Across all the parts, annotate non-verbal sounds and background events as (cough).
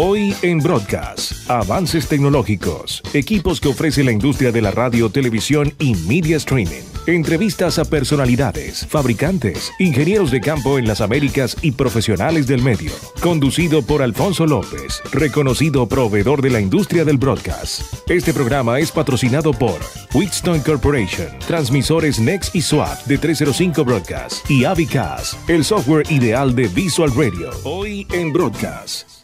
Hoy en Broadcast, avances tecnológicos, equipos que ofrece la industria de la radio, televisión y media streaming. Entrevistas a personalidades, fabricantes, ingenieros de campo en las Américas y profesionales del medio. Conducido por Alfonso López, reconocido proveedor de la industria del broadcast. Este programa es patrocinado por Wheatstone Corporation, transmisores Next y SWAT de 305 Broadcast y Avicas, el software ideal de Visual Radio. Hoy en Broadcast.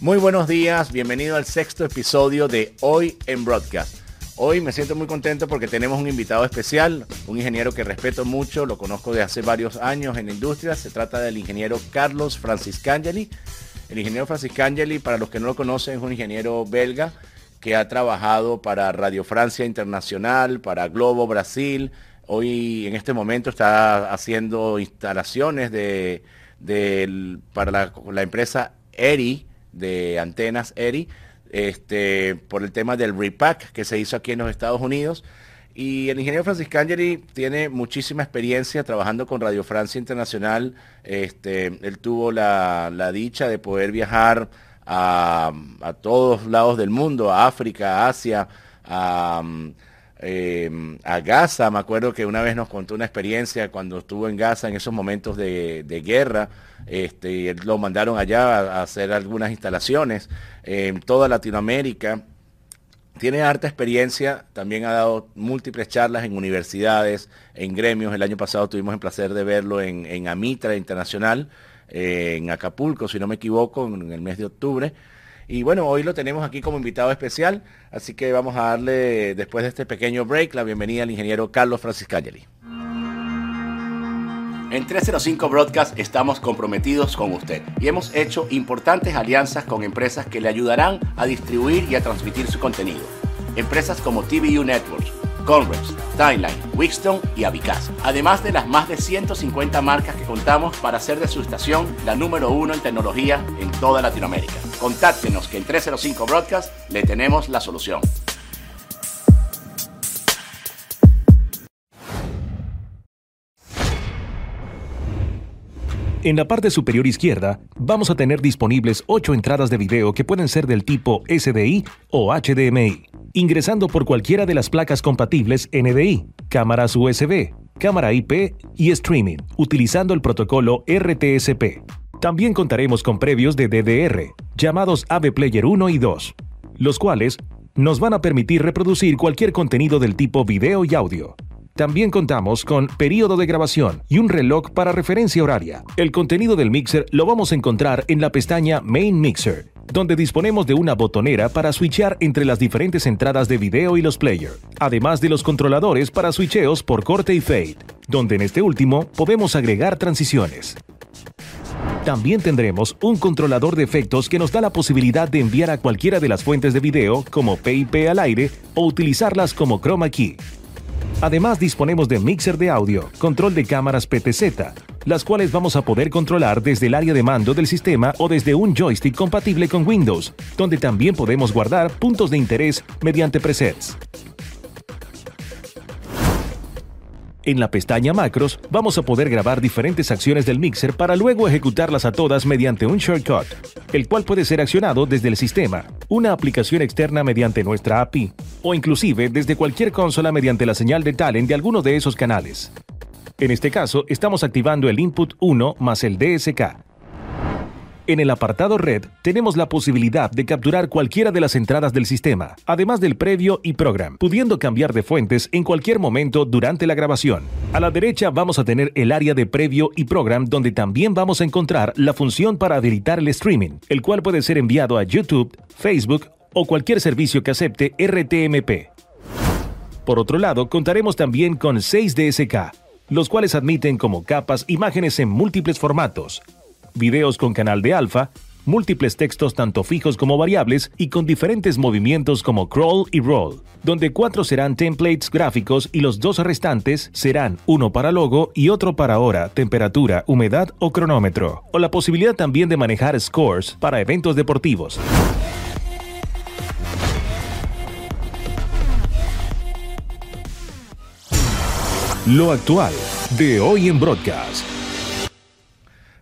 Muy buenos días, bienvenido al sexto episodio de Hoy en Broadcast. Hoy me siento muy contento porque tenemos un invitado especial, un ingeniero que respeto mucho, lo conozco de hace varios años en la industria. Se trata del ingeniero Carlos Franciscangeli. El ingeniero Franciscangeli, para los que no lo conocen, es un ingeniero belga que ha trabajado para Radio Francia Internacional, para Globo Brasil. Hoy en este momento está haciendo instalaciones de, para la, la empresa ERI, de antenas ERI, este, por el tema del repack que se hizo aquí en los Estados Unidos. Y el ingeniero Francis Cangeli tiene muchísima experiencia trabajando con Radio Francia Internacional. Este, él tuvo la, dicha de poder viajar a, a, todos lados del mundo, a África, Asia, a, Em, a Gaza. Me acuerdo que una vez nos contó una experiencia cuando estuvo en Gaza en esos momentos de, guerra. Este, lo mandaron allá a, hacer algunas instalaciones en toda Latinoamérica. Tiene harta experiencia, también ha dado múltiples charlas en universidades, en gremios. El año pasado tuvimos el placer de verlo en, en Amitra Internacional, en Acapulco, si no me equivoco, en el mes de octubre. Y bueno, hoy lo tenemos aquí como invitado especial, así que vamos a darle, después de este pequeño break, la bienvenida al ingeniero Carlos Franciscangeli. En 305 Broadcast estamos comprometidos con usted y hemos hecho importantes alianzas con empresas que le ayudarán a distribuir y a transmitir su contenido. Empresas como TVU Networks, Conrex, Timeline, Wixton y Avicaz. Además de las más de 150 marcas que contamos para hacer de su estación la número uno en tecnología en toda Latinoamérica. Contáctenos que en 305 Broadcast le tenemos la solución. En la parte superior izquierda vamos a tener disponibles 8 entradas de video que pueden ser del tipo SDI o HDMI ingresando por cualquiera de las placas compatibles NDI, cámaras USB, cámara IP y streaming, utilizando el protocolo RTSP. También contaremos con previos de DDR, llamados AV Player 1 y 2, los cuales nos van a permitir reproducir cualquier contenido del tipo video y audio. También contamos con periodo de grabación y un reloj para referencia horaria. El contenido del mixer lo vamos a encontrar en la pestaña Main Mixer, donde disponemos de una botonera para switchear entre las diferentes entradas de video y los players, además de los controladores para switcheos por corte y fade, donde en este último podemos agregar transiciones. También tendremos un controlador de efectos que nos da la posibilidad de enviar a cualquiera de las fuentes de video como PIP al aire o utilizarlas como chroma key. Además disponemos de mixer de audio, control de cámaras PTZ, las cuales vamos a poder controlar desde el área de mando del sistema o desde un joystick compatible con Windows, donde también podemos guardar puntos de interés mediante presets. En la pestaña Macros vamos a poder grabar diferentes acciones del mixer para luego ejecutarlas a todas mediante un shortcut, el cual puede ser accionado desde el sistema, una aplicación externa mediante nuestra API, o inclusive desde cualquier consola mediante la señal de talent de alguno de esos canales. En este caso, estamos activando el input 1 más el DSK, en el apartado Red tenemos la posibilidad de capturar cualquiera de las entradas del sistema, además del previo y program, pudiendo cambiar de fuentes en cualquier momento durante la grabación. A la derecha vamos a tener el área de previo y program donde también vamos a encontrar la función para habilitar el streaming, el cual puede ser enviado a YouTube, Facebook o cualquier servicio que acepte RTMP. Por otro lado, contaremos también con 6 DSK, los cuales admiten como capas imágenes en múltiples formatos, videos con canal de alfa, múltiples textos tanto fijos como variables y con diferentes movimientos como crawl y roll, donde cuatro serán templates gráficos y los dos restantes serán uno para logo y otro para hora, temperatura, humedad o cronómetro, o la posibilidad también de manejar scores para eventos deportivos. Lo actual de hoy en Broadcast.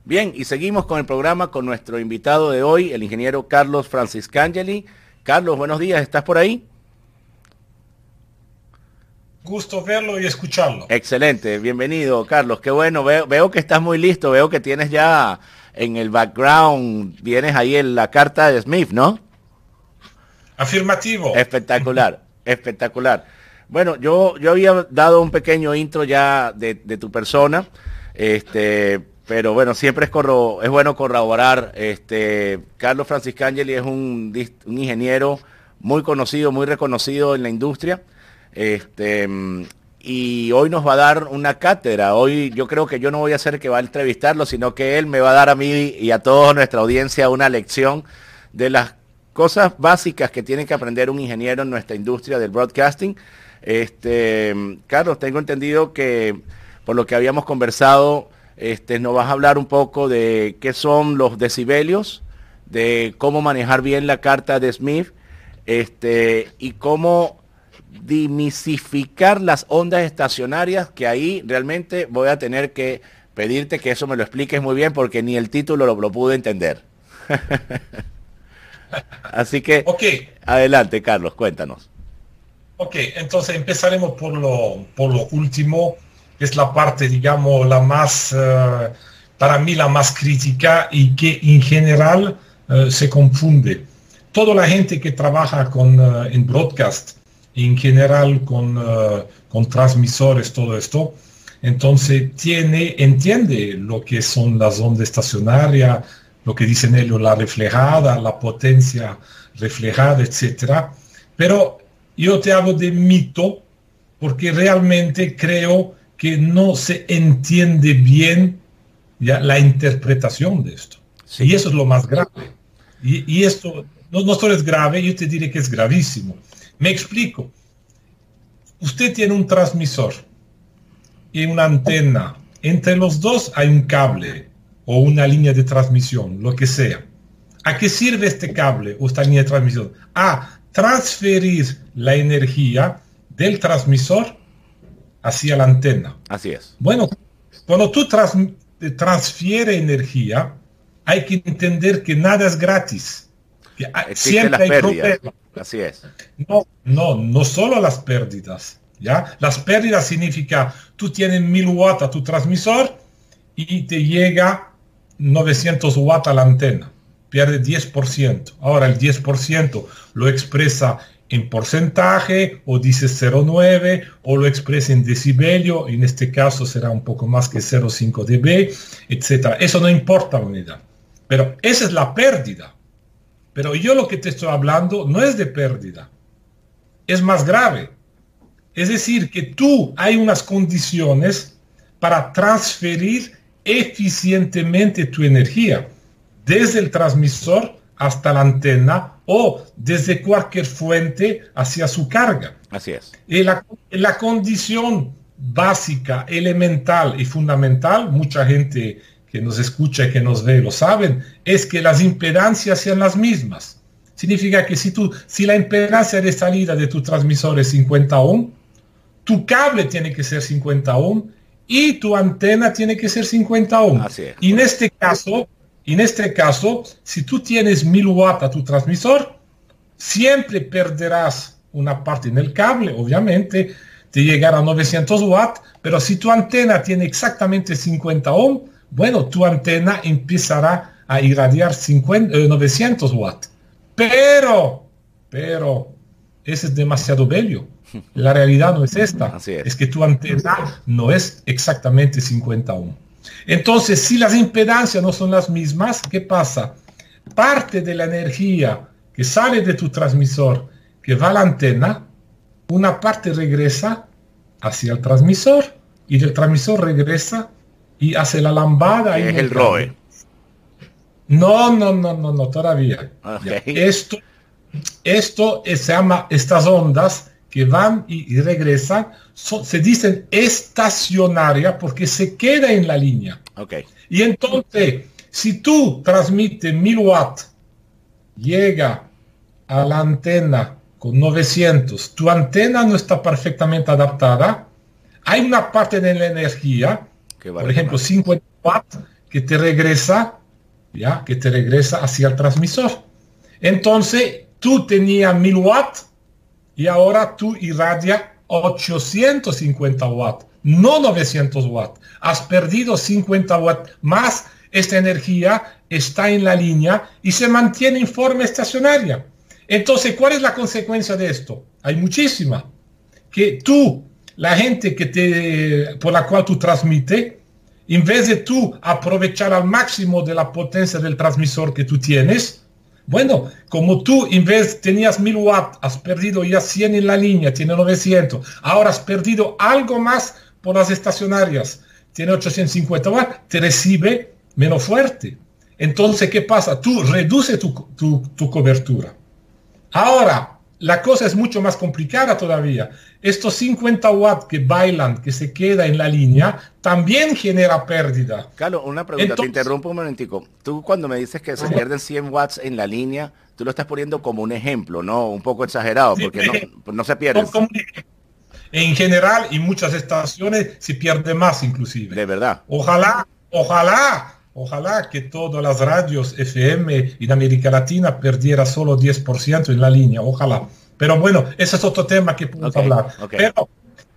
Bien, y seguimos con el programa con nuestro invitado de hoy, el ingeniero Carlos Franciscangeli. Carlos, buenos días, ¿estás por ahí? Gusto verlo y escucharlo. Excelente, bienvenido Carlos, qué bueno, veo, veo que estás muy listo, veo que tienes ya en el background, vienes ahí en la carta de Smith, ¿no? Afirmativo. Espectacular, (laughs) espectacular. Bueno, yo, yo había dado un pequeño intro ya de, de tu persona, este, pero bueno, siempre es, es bueno corroborar. Este, Carlos Franciscangeli es un, un, ingeniero muy conocido, muy reconocido en la industria. Este, y hoy nos va a dar una cátedra. Hoy yo creo que yo no voy a ser que va a entrevistarlo, sino que él me va a dar a mí y a toda nuestra audiencia una lección de las cosas básicas que tiene que aprender un ingeniero en nuestra industria del broadcasting. Este, Carlos, tengo entendido que por lo que habíamos conversado, este, nos vas a hablar un poco de qué son los decibelios, de cómo manejar bien la carta de Smith este, y cómo dimisificar las ondas estacionarias, que ahí realmente voy a tener que pedirte que eso me lo expliques muy bien porque ni el título lo, lo pude entender. (laughs) Así que, okay. adelante Carlos, cuéntanos. Ok, entonces empezaremos por lo, por lo último es la parte, digamos, la más, uh, para mí la más crítica y que en general uh, se confunde. Toda la gente que trabaja con, uh, en broadcast, en general con, con transmisores, todo esto, entonces tiene, entiende lo que son las ondas estacionarias, lo que dicen ellos, la reflejada, la potencia reflejada, etc. Pero yo te hablo de mito porque realmente creo que no se entiende bien ya, la interpretación de esto. Y eso es lo más grave. Y, esto no, no solo es grave, yo te diré que es gravísimo. Me explico. Usted tiene un transmisor y una antena. Entre los dos hay un cable o una línea de transmisión, lo que sea. ¿A qué sirve este cable o esta línea de transmisión? A transferir la energía del transmisor hacia la antena. Así es. Bueno, cuando tú trans, transfieres energía, hay que entender que nada es gratis. Que siempre hay problemas. Así es. No, no, no solo las pérdidas. ¿ya? Las pérdidas significa tú tienes 1000 watts a tu transmisor y te llega 900 watts a la antena. Pierde 10%. Ahora el 10% lo expresa en porcentaje o dice 0,9 o lo expresa en decibelio, en este caso será un poco más que 0,5 dB, etc. Eso no importa la unidad. Pero esa es la pérdida. Pero yo lo que te estoy hablando no es de pérdida, es más grave. Es decir, que tú hay unas condiciones para transferir eficientemente tu energía desde el transmisor hasta la antena o desde cualquier fuente hacia su carga. Así es. Y la, la condición básica, elemental y fundamental, mucha gente que nos escucha y que nos ve lo saben, es que las impedancias sean las mismas. Significa que si, tú, si la impedancia de salida de tu transmisor es 50 ohm, tu cable tiene que ser 50 ohm y tu antena tiene que ser 50 ohm. Así es. Y en este caso, en este caso, si tú tienes 1000 watts a tu transmisor, siempre perderás una parte en el cable, obviamente, te llegará a 900 watts, pero si tu antena tiene exactamente 50 ohm, bueno, tu antena empezará a irradiar 50, 900 eh, watts. Pero, pero, ese es demasiado bello. La realidad no es esta. es. es que tu antena no es exactamente 50 ohm. Entonces, si las impedancias no son las mismas, ¿qué pasa? Parte de la energía que sale de tu transmisor, que va a la antena, una parte regresa hacia el transmisor y del transmisor regresa y hace la lambada. Es el ROE. No, no, no, no, no, todavía. Esto, esto se llama estas ondas que van y, regresan, se dicen estacionaria porque se queda en la línea. Okay. Y entonces, si tú transmites 1000 watts, llega a la antena con 900, tu antena no está perfectamente adaptada, hay una parte de la energía, por ejemplo, 50 watts, que te regresa, ya, que te regresa hacia el transmisor. Entonces, tú tenías 1000 watts y ahora tú irradia 850 watts, no 900 watts. Has perdido 50 watts más. Esta energía está en la línea y se mantiene en forma estacionaria. Entonces, ¿cuál es la consecuencia de esto? Hay muchísima. Que tú, la gente que te, por la cual tú transmites, en vez de tú aprovechar al máximo de la potencia del transmisor que tú tienes, bueno, como tú en vez tenías 1000 watts, has perdido ya 100 en la línea, tiene 900, ahora has perdido algo más por las estacionarias, tiene 850 watts, te recibe menos fuerte. Entonces, ¿qué pasa? Tú reduces tu, tu cobertura. Ahora, la cosa es mucho más complicada todavía. Estos 50 watts que bailan, que se queda en la línea, también genera pérdida. Carlos, una pregunta, te interrumpo un momentico. Tú cuando me dices que se pierden 100 watts en la línea, tú lo estás poniendo como un ejemplo, ¿no? Un poco exagerado, porque no, no, se pierde. En general, y muchas estaciones se pierde más inclusive. De verdad. Ojalá, ojalá Ojalá que todas las radios FM en América Latina perdiera solo 10% en la línea, ojalá. Pero bueno, ese es otro tema que podemos hablar. Pero,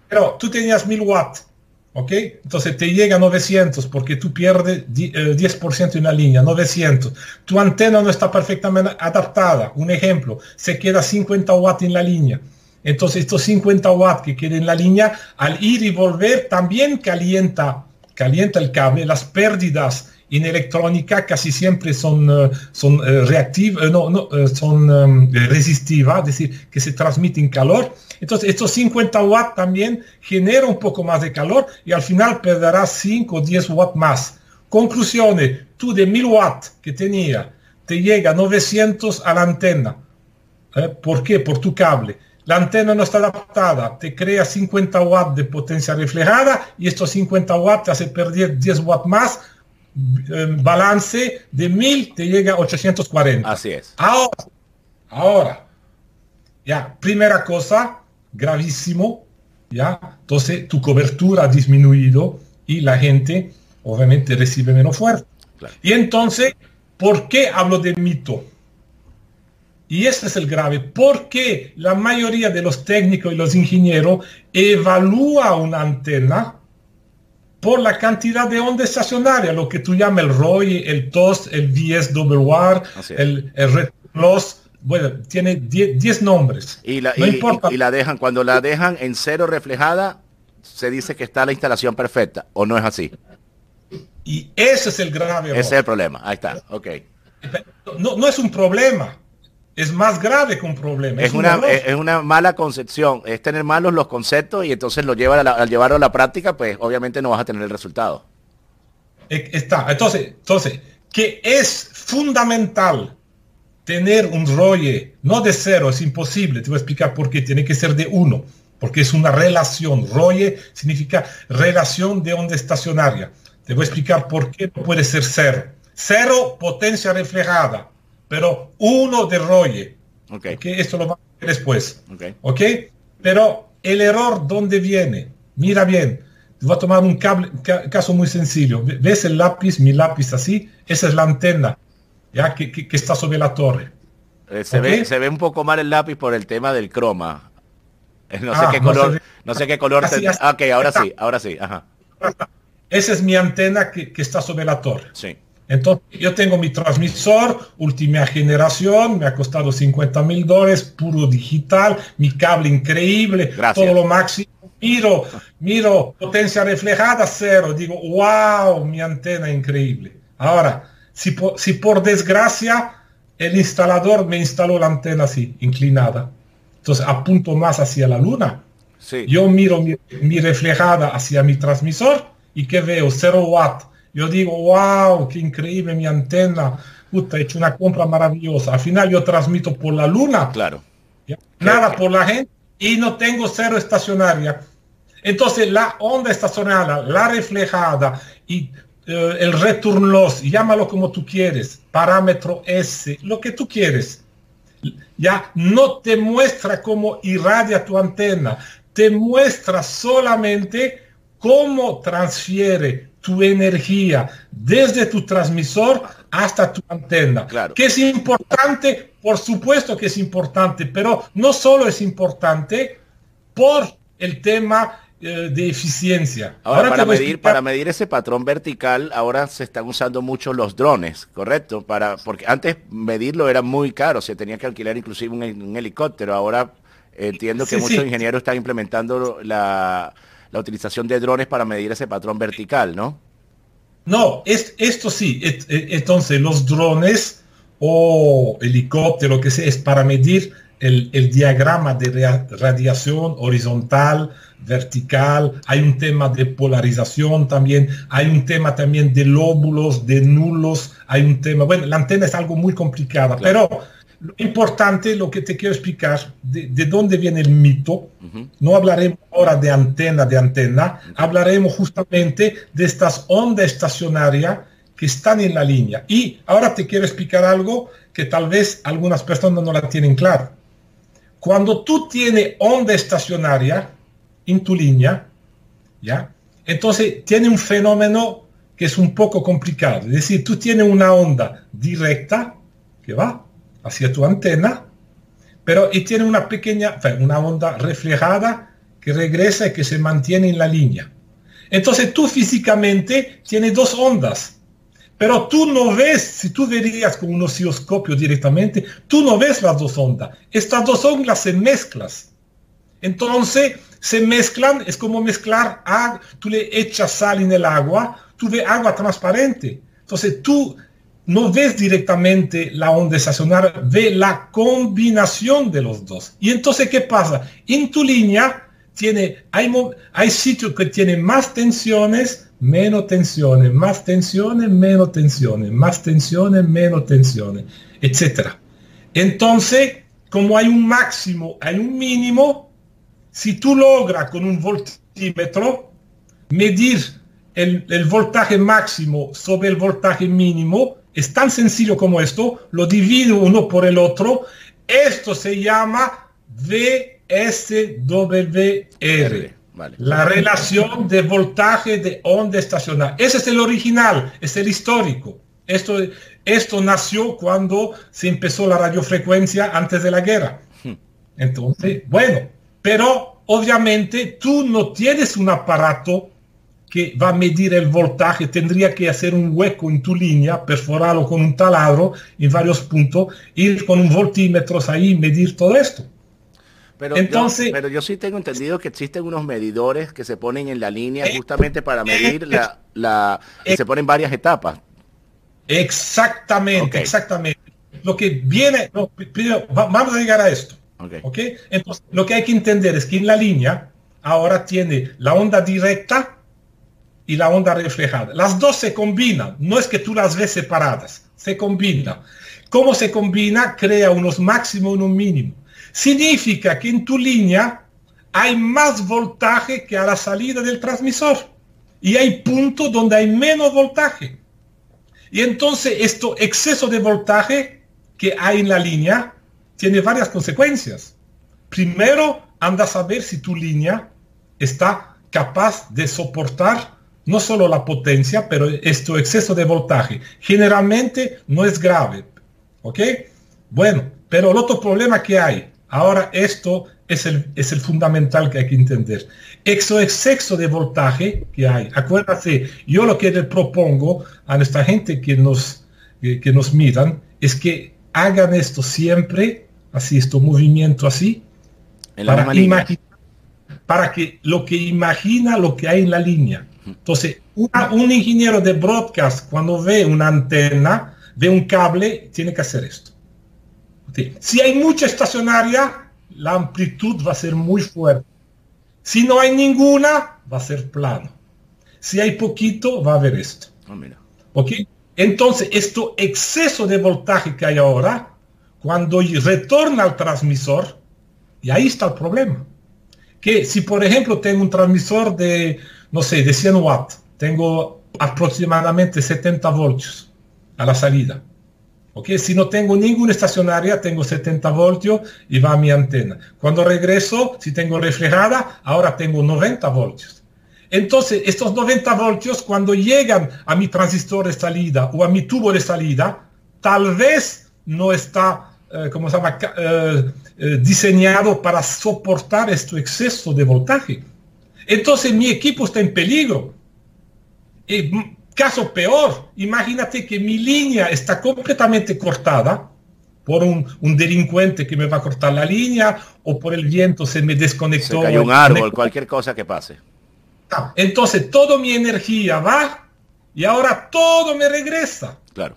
pero tú tenías 1000 watts, ¿ok? Entonces te llega 900 porque tú pierdes 10% eh, en la línea, 900. Tu antena no está perfectamente adaptada. Un ejemplo, se queda 50 watts en la línea. Entonces estos 50 watts que quedan en la línea, al ir y volver, también calienta, calienta el cable, las pérdidas en electrónica casi siempre son, eh, son eh, reactivas, eh, no, no, son resistivas, es decir, que se transmiten calor. Entonces, estos 50 watts también generan un poco más de calor y al final perderás 5 o 10 watts más. Conclusiones, tú de 1000 watts que tenía, te llega 900 a la antena. ¿Por qué? Por tu cable. La antena no está adaptada, te crea 50 watts de potencia reflejada y estos 50 watts te hace perder 10 watts más Em, balance de 1000 te llega a 840. Así es. Ahora, ahora, ya, primera cosa, gravísimo, ya, entonces tu cobertura ha disminuido y la gente obviamente recibe menos fuerte. Y entonces, ¿por qué hablo de mito? Y este es el grave, porque la mayoría de los técnicos y los ingenieros evalúa una antena por la cantidad de onda estacionaria, lo que tú llamas el ROI, el TOS, el VSWR, el, el Red Plus, bueno, tiene 10 nombres. Y la, y, la dejan, cuando la dejan en cero reflejada, se dice que está la instalación perfecta, ¿o no es así? Y ese es el grave Ese es el problema, ahí está, ok. No, no es un problema, es más grave que un problema. Es, una, es, una mala concepción, es tener malos los conceptos y entonces lo lleva al llevarlo a la práctica, pues obviamente no vas a tener el resultado. E, está, entonces, entonces, que es fundamental tener un ROE, no de cero, es imposible, te voy a explicar por qué, tiene que ser de uno, porque es una relación, ROE significa relación de onda estacionaria. Te voy a explicar por qué no puede ser cero. Cero, potencia reflejada pero uno de Roye. Okay. Esto lo va a ver después. Okay. ok. Pero el error, ¿dónde viene? Mira bien. Voy a tomar un cable, caso muy sencillo. ¿Ves el lápiz, mi lápiz así? Esa es la antena, ya que, que, está sobre la torre. Eh, se, ve, se ve un poco mal el lápiz por el tema del croma. Eh, no sé ah, qué color, no, sé qué color. ok, ahora sí, ahora sí. Ajá. Esa es mi antena que, que está sobre la torre. Sí. Entonces, yo tengo mi transmisor, última generación, me ha costado 50 mil dólares, puro digital, mi cable increíble, todo lo máximo. Miro, miro, potencia reflejada cero, digo, wow, mi antena increíble. Ahora, si por, si por desgracia el instalador me instaló la antena así, inclinada, entonces apunto más hacia la luna. Yo miro mi, mi reflejada hacia mi transmisor y que veo 0 watt yo digo, wow, qué increíble mi antena. Puta, he hecho una compra maravillosa. Al final yo transmito por la luna. Claro. Nada por la gente y no tengo cero estacionaria. Entonces la onda estacionaria, la reflejada y eh, el return loss, llámalo como tú quieres, parámetro S, lo que tú quieres, ya no te muestra cómo irradia tu antena, te muestra solamente cómo transfiere tu energía desde tu transmisor hasta tu antena. Claro. Que es importante, por supuesto que es importante, pero no solo es importante por el tema eh, de eficiencia. Ahora, para, medir, para medir ese patrón vertical, ahora se están usando mucho los drones, ¿correcto? Para, porque antes medirlo era muy caro, se tenía que alquilar inclusive un, helicóptero. Ahora entiendo que muchos ingenieros están implementando la, la utilización de drones para medir ese patrón vertical, ¿no? No, es, esto sí. entonces, los drones o helicóptero, que sea, es para medir el, diagrama de radiación horizontal, vertical. Hay un tema de polarización también. Hay un tema también de lóbulos, de nulos. Hay un tema, bueno, la antena es algo muy complicada, pero lo importante, lo que te quiero explicar, de, dónde viene el mito, no hablaremos ahora de antena, de antena, hablaremos justamente de estas ondas estacionarias que están en la línea. Y ahora te quiero explicar algo que tal vez algunas personas no la tienen claro. Cuando tú tienes onda estacionaria en tu línea, ¿ya? Entonces tiene un fenómeno que es un poco complicado. Es decir, tú tienes una onda directa que va hacia tu antena, pero y tiene una pequeña, una onda reflejada que regresa y que se mantiene en la línea. Entonces tú físicamente tienes dos ondas, pero tú no ves, si tú verías con un osciloscopio directamente, tú no ves las dos ondas. Estas dos ondas se mezclan. Entonces se mezclan, es como mezclar agua, tú le echas sal en el agua, tú ves agua transparente. Entonces tú no ves directamente la onda estacionaria, ve la combinación de los dos. Y entonces, ¿qué pasa? En tu línea tiene, hay, hay sitios que tienen más tensiones, menos tensiones, más tensiones, menos tensiones, más tensiones, menos tensiones, etc. Entonces, como hay un máximo, hay un mínimo, si tú logras con un voltímetro medir el, el voltaje máximo sobre el voltaje mínimo, es tan sencillo como esto, lo divido uno por el otro. Esto se llama VSWR. La relación de voltaje de onda estacionaria. Ese es el original, es el histórico. Esto, esto nació cuando se empezó la radiofrecuencia antes de la guerra. Hmm. Entonces, bueno, pero obviamente tú no tienes un aparato que va a medir el voltaje, tendría que hacer un hueco en tu línea, perforarlo con un taladro en varios puntos, ir con un voltímetro ahí y medir todo esto. Pero, Entonces, yo, pero yo sí tengo entendido que existen unos medidores que se ponen en la línea justamente para medir la, la eh, se ponen varias etapas. Exactamente, exactamente. Lo que viene, vamos a llegar a esto. Okay. Entonces, lo que hay que entender es que en la línea ahora tiene la onda directa, y la onda reflejada. Las dos se combinan, no es que tú las ves separadas, se combina. ¿Cómo se combina? Crea unos máximos y unos mínimos. Significa que en tu línea hay más voltaje que a la salida del transmisor y hay puntos donde hay menos voltaje. Y entonces esto exceso de voltaje que hay en la línea tiene varias consecuencias. Primero, anda a saber si tu línea está capaz de soportar no solo la potencia, pero esto exceso de voltaje. Generalmente no es grave. ¿Ok? Bueno, pero el otro problema que hay, ahora esto es el, es el fundamental que hay que entender. Eso exceso de voltaje que hay. Acuérdate, yo lo que le propongo a nuestra gente que nos, que, nos miran es que hagan esto siempre, así, esto movimiento así, para, para que lo que imagina lo que hay en la línea. Entonces, un ingeniero de broadcast cuando ve una antena, ve un cable, tiene que hacer esto. Si hay mucha estacionaria, la amplitud va a ser muy fuerte. Si no hay ninguna, va a ser plano. Si hay poquito, va a haber esto. Ah, ¿Ok? Entonces, esto exceso de voltaje que hay ahora, cuando retorna al transmisor, y ahí está el problema. Que si, por ejemplo, tengo un transmisor de no sé, de 100 watts, tengo aproximadamente 70 voltios a la salida. ¿Ok? Si no tengo ninguna estacionaria, tengo 70 voltios y va a mi antena. Cuando regreso, si tengo reflejada, ahora tengo 90 voltios. Entonces, estos 90 voltios, cuando llegan a mi transistor de salida o a mi tubo de salida, tal vez no está, eh, como se llama, eh, eh, diseñado para soportar este exceso de voltaje. Entonces, mi equipo está en peligro. Mm, caso peor, imagínate que mi línea está completamente cortada por un, delincuente que me va a cortar la línea o por el viento se me desconectó. Se cayó un árbol, cualquier cosa que pase. Ah, entonces, toda mi energía va y ahora todo me regresa. Claro.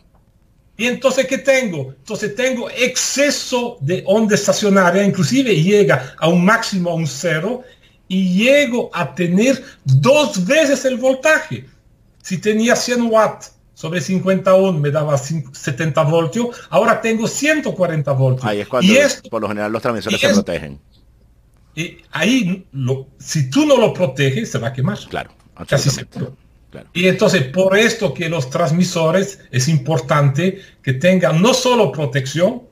Y entonces, ¿qué tengo? Entonces tengo exceso de onda estacionaria, inclusive llega a un máximo, a un cero, y llego a tener dos veces el voltaje. Si tenía 100 watts sobre 50 ohm me daba 70 voltios, ahora tengo 140 voltios. Ahí es cuando y por lo general los transmisores se protegen. Y ahí, lo, si tú no lo proteges, se va a quemar. Claro, casi seguro. Y entonces, por esto que los transmisores es importante que tengan no solo protección,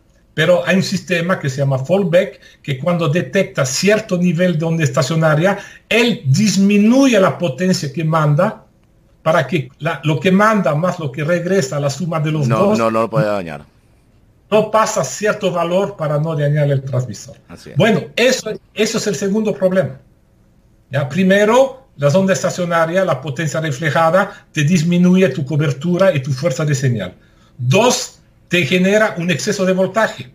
pero hay un sistema que se llama fallback, que cuando detecta cierto nivel de onda estacionaria, él disminuye la potencia que manda para que lo que manda más lo que regresa, la suma de los dos... No, no lo puede dañar. No pasa cierto valor para no dañar el transmisor. Bueno, eso, eso es el segundo problema. ¿Ya? Primero, la onda estacionaria, la potencia reflejada, te disminuye tu cobertura y tu fuerza de señal. Dos, te genera un exceso de voltaje.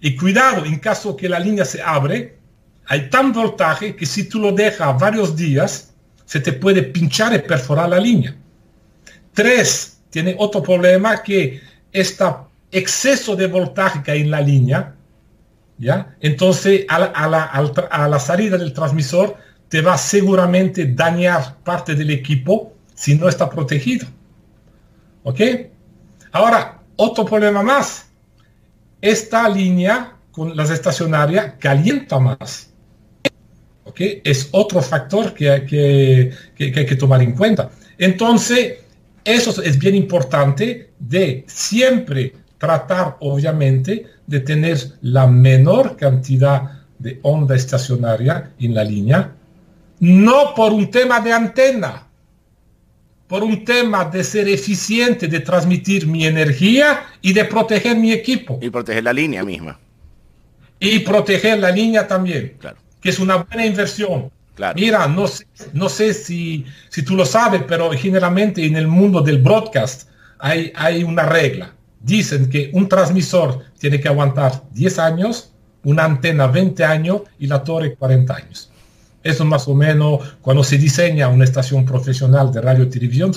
Y cuidado, en caso que la línea se abre, hay tan voltaje que si tú lo dejas varios días, se te puede pinchar y perforar la línea. Tres, tiene otro problema que este exceso de voltaje que hay en la línea, ¿ya? Entonces, a la, a la salida del transmisor, te va seguramente dañar parte del equipo si no está protegido. ¿Ok? Ahora, otro problema más. Esta línea con las estacionarias calienta más. ¿Ok? Es otro factor que, que, que, hay que tomar en cuenta. Entonces, eso es bien importante de siempre tratar, obviamente, de tener la menor cantidad de onda estacionaria en la línea no por un tema de antena, por un tema de ser eficiente, de transmitir mi energía y de proteger mi equipo. Y proteger la línea misma. Y proteger la línea también, claro. que es una buena inversión. Mira, no sé, no sé si, si tú lo sabes, pero generalmente en el mundo del broadcast hay, hay una regla. Dicen que un transmisor tiene que aguantar 10 años, una antena 20 años y la torre 40 años. Eso más o menos cuando se diseña una estación profesional de radio y televisión,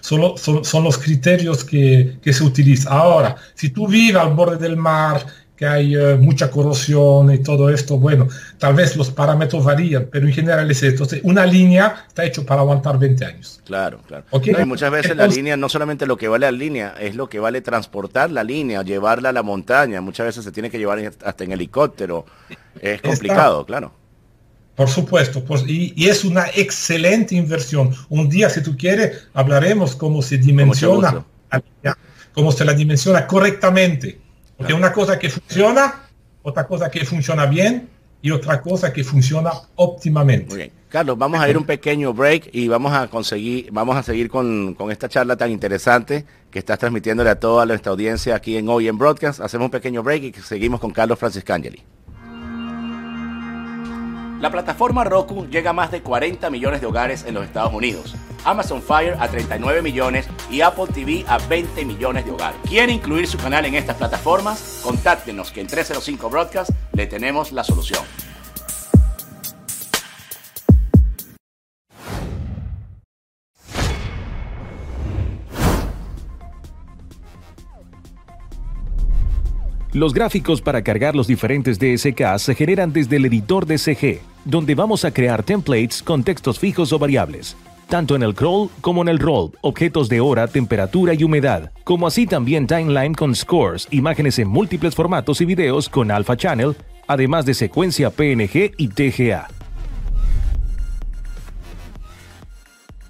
son, son, los criterios que, se utilizan. Ahora, si tú vives al borde del mar, que hay eh, mucha corrosión y todo esto, bueno, tal vez los parámetros varían, pero en general es esto. una línea está hecho para aguantar 20 años. Claro, claro. y muchas veces la línea, no solamente lo que vale la línea, es lo que vale transportar la línea, llevarla a la montaña. Muchas veces se tiene que llevar hasta en helicóptero. Es complicado, claro. Por supuesto, pues, y, es una excelente inversión. Un día, si tú quieres, hablaremos cómo se dimensiona, cómo se la dimensiona correctamente. Porque una cosa que funciona, otra cosa que funciona bien y otra cosa que funciona óptimamente. Muy bien. Carlos, vamos a ir un pequeño break y vamos a conseguir, vamos a seguir con, con esta charla tan interesante que estás transmitiéndole a toda nuestra audiencia aquí en Hoy en Broadcast. Hacemos un pequeño break y seguimos con Carlos Franciscangeli. La plataforma Roku llega a más de 40 millones de hogares en los Estados Unidos, Amazon Fire a 39 millones y Apple TV a 20 millones de hogares. ¿Quiere incluir su canal en estas plataformas? Contáctenos que en 305 Broadcast le tenemos la solución. Los gráficos para cargar los diferentes DSK se generan desde el editor de CG, donde vamos a crear templates con textos fijos o variables, tanto en el crawl como en el roll, objetos de hora, temperatura y humedad, como así también timeline con scores, imágenes en múltiples formatos y videos con Alpha Channel, además de secuencia PNG y TGA.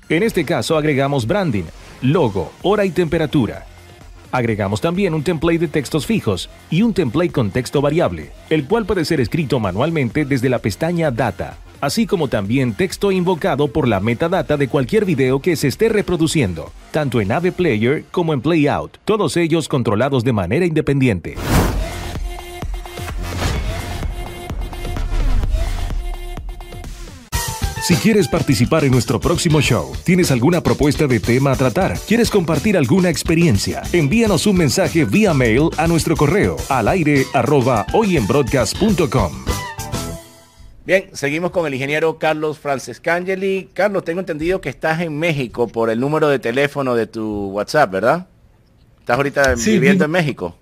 En este caso agregamos branding, logo, hora y temperatura. Agregamos también un template de textos fijos y un template con texto variable, el cual puede ser escrito manualmente desde la pestaña Data. así como también texto invocado por la metadata de cualquier video que se esté reproduciendo, tanto en AV Player como en Playout, todos ellos controlados de manera independiente. Si quieres participar en nuestro próximo show, tienes alguna propuesta de tema a tratar, quieres compartir alguna experiencia, envíanos un mensaje vía mail a nuestro correo al aire arroba hoyenbroadcast.com. Bien, seguimos con el ingeniero Carlos Francescangeli. Carlos, tengo entendido que estás en México por el número de teléfono de tu WhatsApp, ¿verdad? ¿Estás ahorita viviendo en México?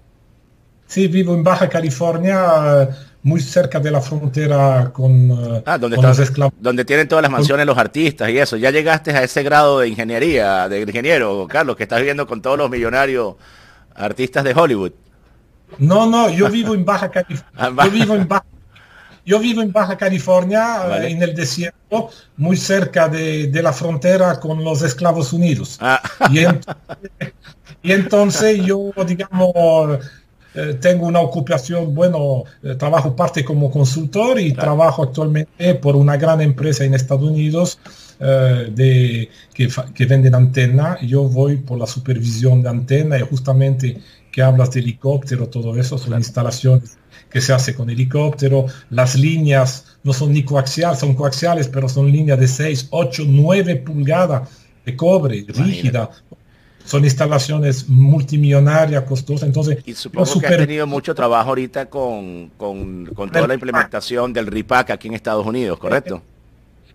Sí, vivo en Baja California muy cerca de la frontera con, eh, ah, donde los esclavos. Donde tienen todas las mansiones los artistas y eso. Ya llegaste a ese grado de ingeniería, de ingeniero, Carlos, que estás viviendo con todos los millonarios artistas de Hollywood. No, no, yo (laughs) vivo en Baja California. Ah, yo vivo en Baja yo vivo en Baja California, en el desierto, muy cerca de, la frontera con los Esclavos Unidos. Ah. y, (laughs) entonces yo, digamos, eh, tengo una ocupación, bueno, eh, trabajo parte como consultor y trabajo actualmente por una gran empresa en Estados Unidos eh, de, que, que, venden antena. Yo voy por la supervisión de antena y justamente que hablas de helicóptero, todo eso son instalaciones que se hace con helicóptero. Las líneas no son ni coaxiales, son coaxiales, pero son líneas de 6, 8, 9 pulgadas de cobre, rígida, son instalaciones multimillonarias, costosas, entonces... Y supongo que has tenido mucho trabajo ahorita con, con, toda la implementación del RIPAC aquí en Estados Unidos, ¿correcto?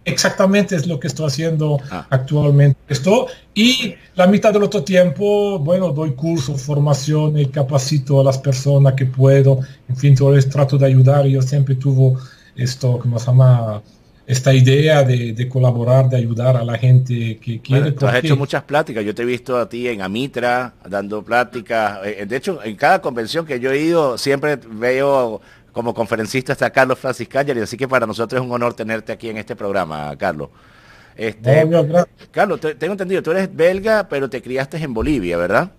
Exactamente es lo que estoy haciendo ah. actualmente. Esto, y la mitad del otro tiempo, bueno, doy cursos, formación y capacito a las personas que puedo. En fin, todo el trato de ayudar. Yo siempre tuvo esto, como se llama? Esta idea de, colaborar, de ayudar a la gente que quiere. tú has hecho muchas pláticas. Yo te he visto a ti en Amitra dando pláticas. Eh, de hecho, en cada convención que yo he ido, siempre veo como conferencista está Carlos Francis Cagliari, así que para nosotros es un honor tenerte aquí en este programa, Carlos. Este, Carlos, tengo entendido, tú eres belga, pero te criaste en Bolivia, ¿verdad?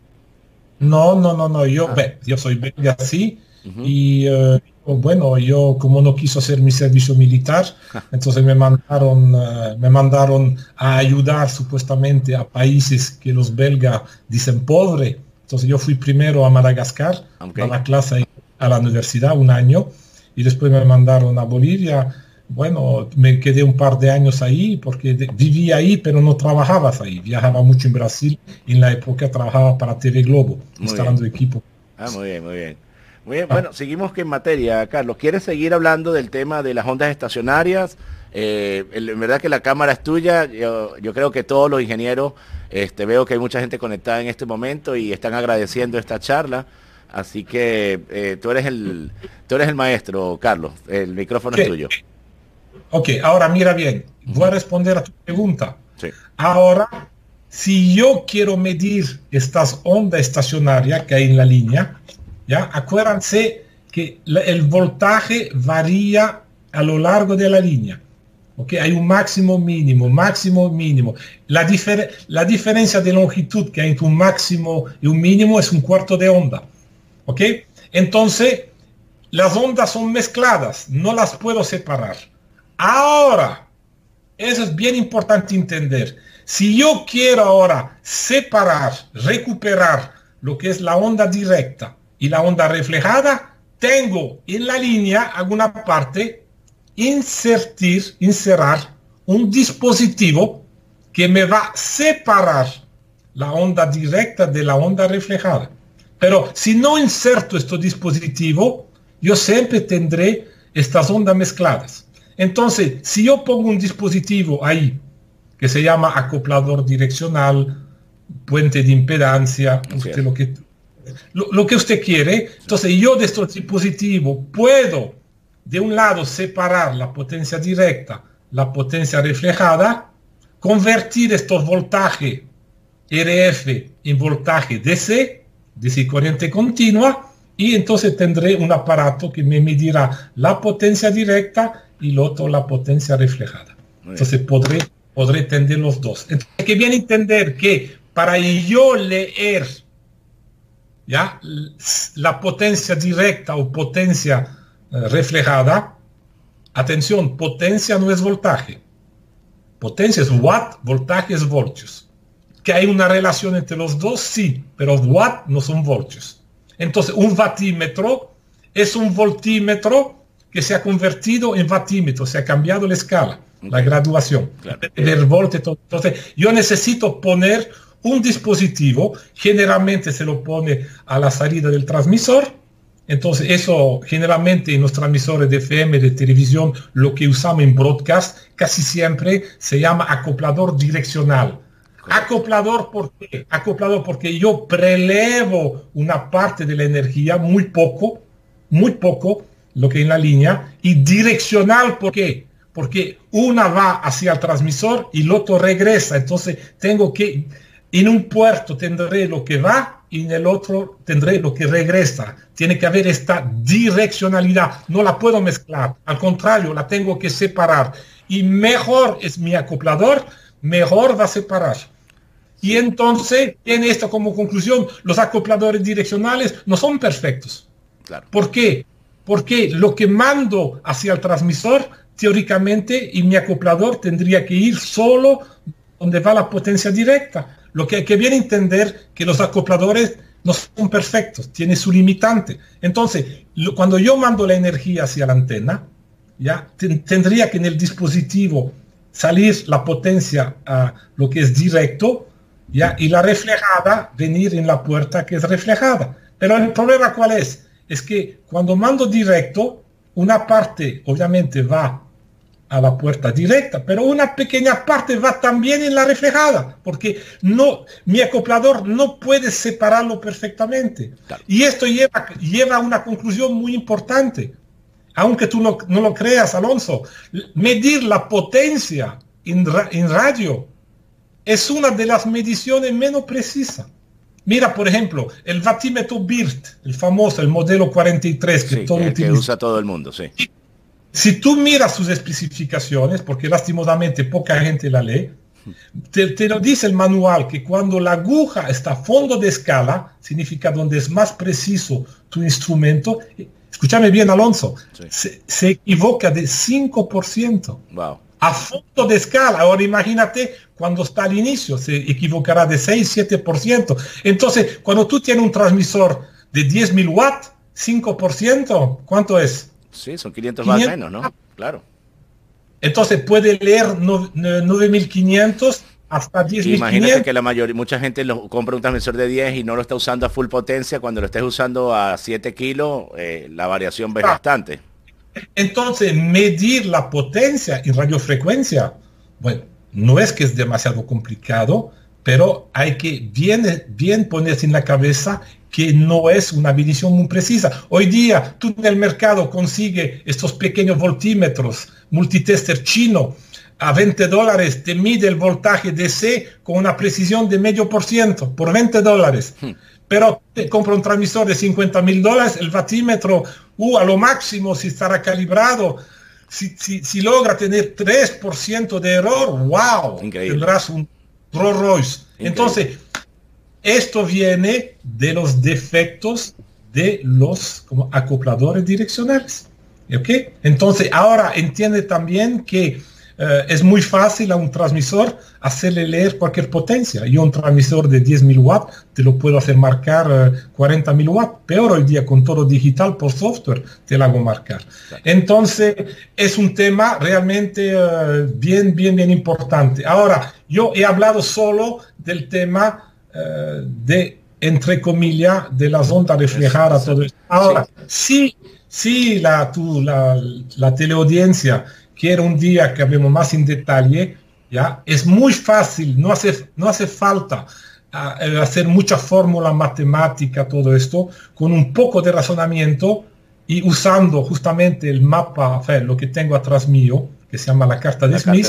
No, no, no, no, yo, ah. yo soy belga, sí, y eh, bueno, yo como no quiso hacer mi servicio militar, entonces me mandaron, eh, me mandaron a ayudar supuestamente a países que los belgas dicen pobre. Entonces yo fui primero a Madagascar, a la clase a la universidad un año, y después me mandaron a Bolivia. Bueno, me quedé un par de años ahí porque vivía ahí, pero no trabajabas ahí. Viajaba mucho en Brasil. En la época trabajaba para TV Globo, instalando equipo. Ah, muy bien, muy bien. Muy bien, bueno, seguimos que en materia, Carlos. ¿Quieres seguir hablando del tema de las ondas estacionarias? Eh, en verdad que la cámara es tuya. Yo, creo que todos los ingenieros, este, veo que hay mucha gente conectada en este momento y están agradeciendo esta charla. Así que eh, tú, eres el, tú eres el maestro, Carlos. El micrófono es tuyo. Ok, ahora mira bien. Voy a responder a tu pregunta. Ahora, si yo quiero medir estas ondas estacionarias que hay en la línea, ¿ya? Acuérdense que el voltaje varía a lo largo de la línea. ¿ok? Hay un máximo mínimo, máximo mínimo. La, la diferencia de longitud que hay entre un máximo y un mínimo es un cuarto de onda. ¿ok? Entonces, las ondas son mezcladas, no las puedo separar. Ahora, eso es bien importante entender. Si yo quiero ahora separar, recuperar lo que es la onda directa y la onda reflejada, tengo en la línea alguna parte insertir, inserar un dispositivo que me va a separar la onda directa de la onda reflejada. Pero si no inserto este dispositivo, yo siempre tendré estas ondas mezcladas. Entonces, si yo pongo un dispositivo ahí, que se llama acoplador direccional, puente de impedancia, lo que lo, que usted quiere. Entonces yo de este dispositivo puedo de un lado separar la potencia directa, la potencia reflejada, convertir estos voltajes RF en voltaje DC, DC corriente continua, y entonces tendré un aparato que me medirá la potencia directa y el otro la potencia reflejada. Entonces podré, podré tener los dos. Entonces, que bien entender que para yo leer ¿ya? La potencia directa o potencia eh, reflejada, Atención, potencia no es voltaje. Potencia es watt, voltaje es voltios. Que hay una relación entre los dos, sí, pero watt no son voltios. Entonces, un vatímetro es un voltímetro que se ha convertido en vatímetro, se ha cambiado la escala, la graduación del voltio. Entonces, yo necesito poner un dispositivo, generalmente se lo pone a la salida del transmisor, entonces, eso generalmente en los transmisores de FM, de televisión, lo que usamos en broadcast, casi siempre se llama acoplador direccional. Acoplador, ¿por qué? Acoplador porque yo prelevo una parte de la energía, muy poco, muy poco, lo que en la línea, y direccional, ¿por qué? Porque una va hacia el transmisor y el otro regresa. Entonces, tengo que, en un puerto tendré lo que va y en el otro tendré lo que regresa. Tiene que haber esta direccionalidad. No la puedo mezclar. Al contrario, la tengo que separar. Y mejor es mi acoplador, mejor va a separar. Y entonces tiene esto como conclusión, los acopladores direccionales no son perfectos. Claro. ¿Por qué? Porque lo que mando hacia el transmisor, teóricamente, y mi acoplador tendría que ir solo donde va la potencia directa. Lo que hay que bien entender que los acopladores no son perfectos, tiene su limitante. Entonces, cuando yo mando la energía hacia la antena, ya tendría que en el dispositivo salir la potencia a lo que es directo, y la reflejada venir en la puerta que es reflejada. Pero el problema cuál es? Es que cuando mando directo, una parte obviamente va a la puerta directa, pero una pequeña parte va también en la reflejada, porque no, mi acoplador no puede separarlo perfectamente. Y esto lleva, lleva a una conclusión muy importante, aunque tú no, no lo creas, Alonso. Medir la potencia en, en radio es una de las mediciones menos precisas. Mira, por ejemplo, el vatímetro BIRT, el famoso, el modelo 43 que todo que, que usa todo el mundo, sí si tú miras sus especificaciones, porque lastimosamente poca gente la lee, te, lo dice el manual que cuando la aguja está a fondo de escala, significa donde es más preciso tu instrumento, escúchame bien Alonso, se, equivoca de 5%. Wow. A fondo de escala. Ahora imagínate cuando está al inicio, se equivocará de 6-7%. Entonces, cuando tú tienes un transmisor de 10.000 watts, 5%, ¿cuánto es? Sí, son 500 más menos, ¿no? Claro. Entonces puede leer 9500 hasta 10.500. Imagínate que la mayoría, mucha gente lo, compra un transmisor de 10 y no lo está usando a full potencia. Cuando lo estés usando a 7 kilos, eh, la variación ve bastante. Entonces, medir la potencia en radiofrecuencia, bueno, no es que es demasiado complicado, pero hay que bien, bien ponerse en la cabeza que no es una medición muy precisa. Hoy día tú en el mercado consigues estos pequeños voltímetros, multitester chino, a 20 dólares te mide el voltaje DC con una precisión de medio por ciento, por 20 dólares. Hmm. Pero te compra un transmisor de 50 mil dólares, el vatímetro, uh, a lo máximo si estará calibrado, si, si, logra tener 3% de error, wow, tendrás un Rolls Royce. Entonces, esto viene de los defectos de los como acopladores direccionales. ¿Ok? Entonces, ahora entiende también que eh, es muy fácil a un transmisor hacerle leer cualquier potencia. Yo un transmisor de 10.000 watts te lo puedo hacer marcar 40.000 eh, watts. Peor hoy día con todo digital por software te lo hago marcar. Entonces es un tema realmente eh, bien, bien, bien importante. Ahora, yo he hablado solo del tema de, entre comillas, de las ondas reflejadas. Todo Ahora, si, si la, tu, la, la teleaudiencia quiere un día que hablemos más en detalle, ¿ya? Es muy fácil, no hace, no hace falta ah, hacer mucha fórmula matemática, todo esto, con un poco de razonamiento y usando justamente el mapa, lo que tengo atrás mío, que se llama la carta de Smith,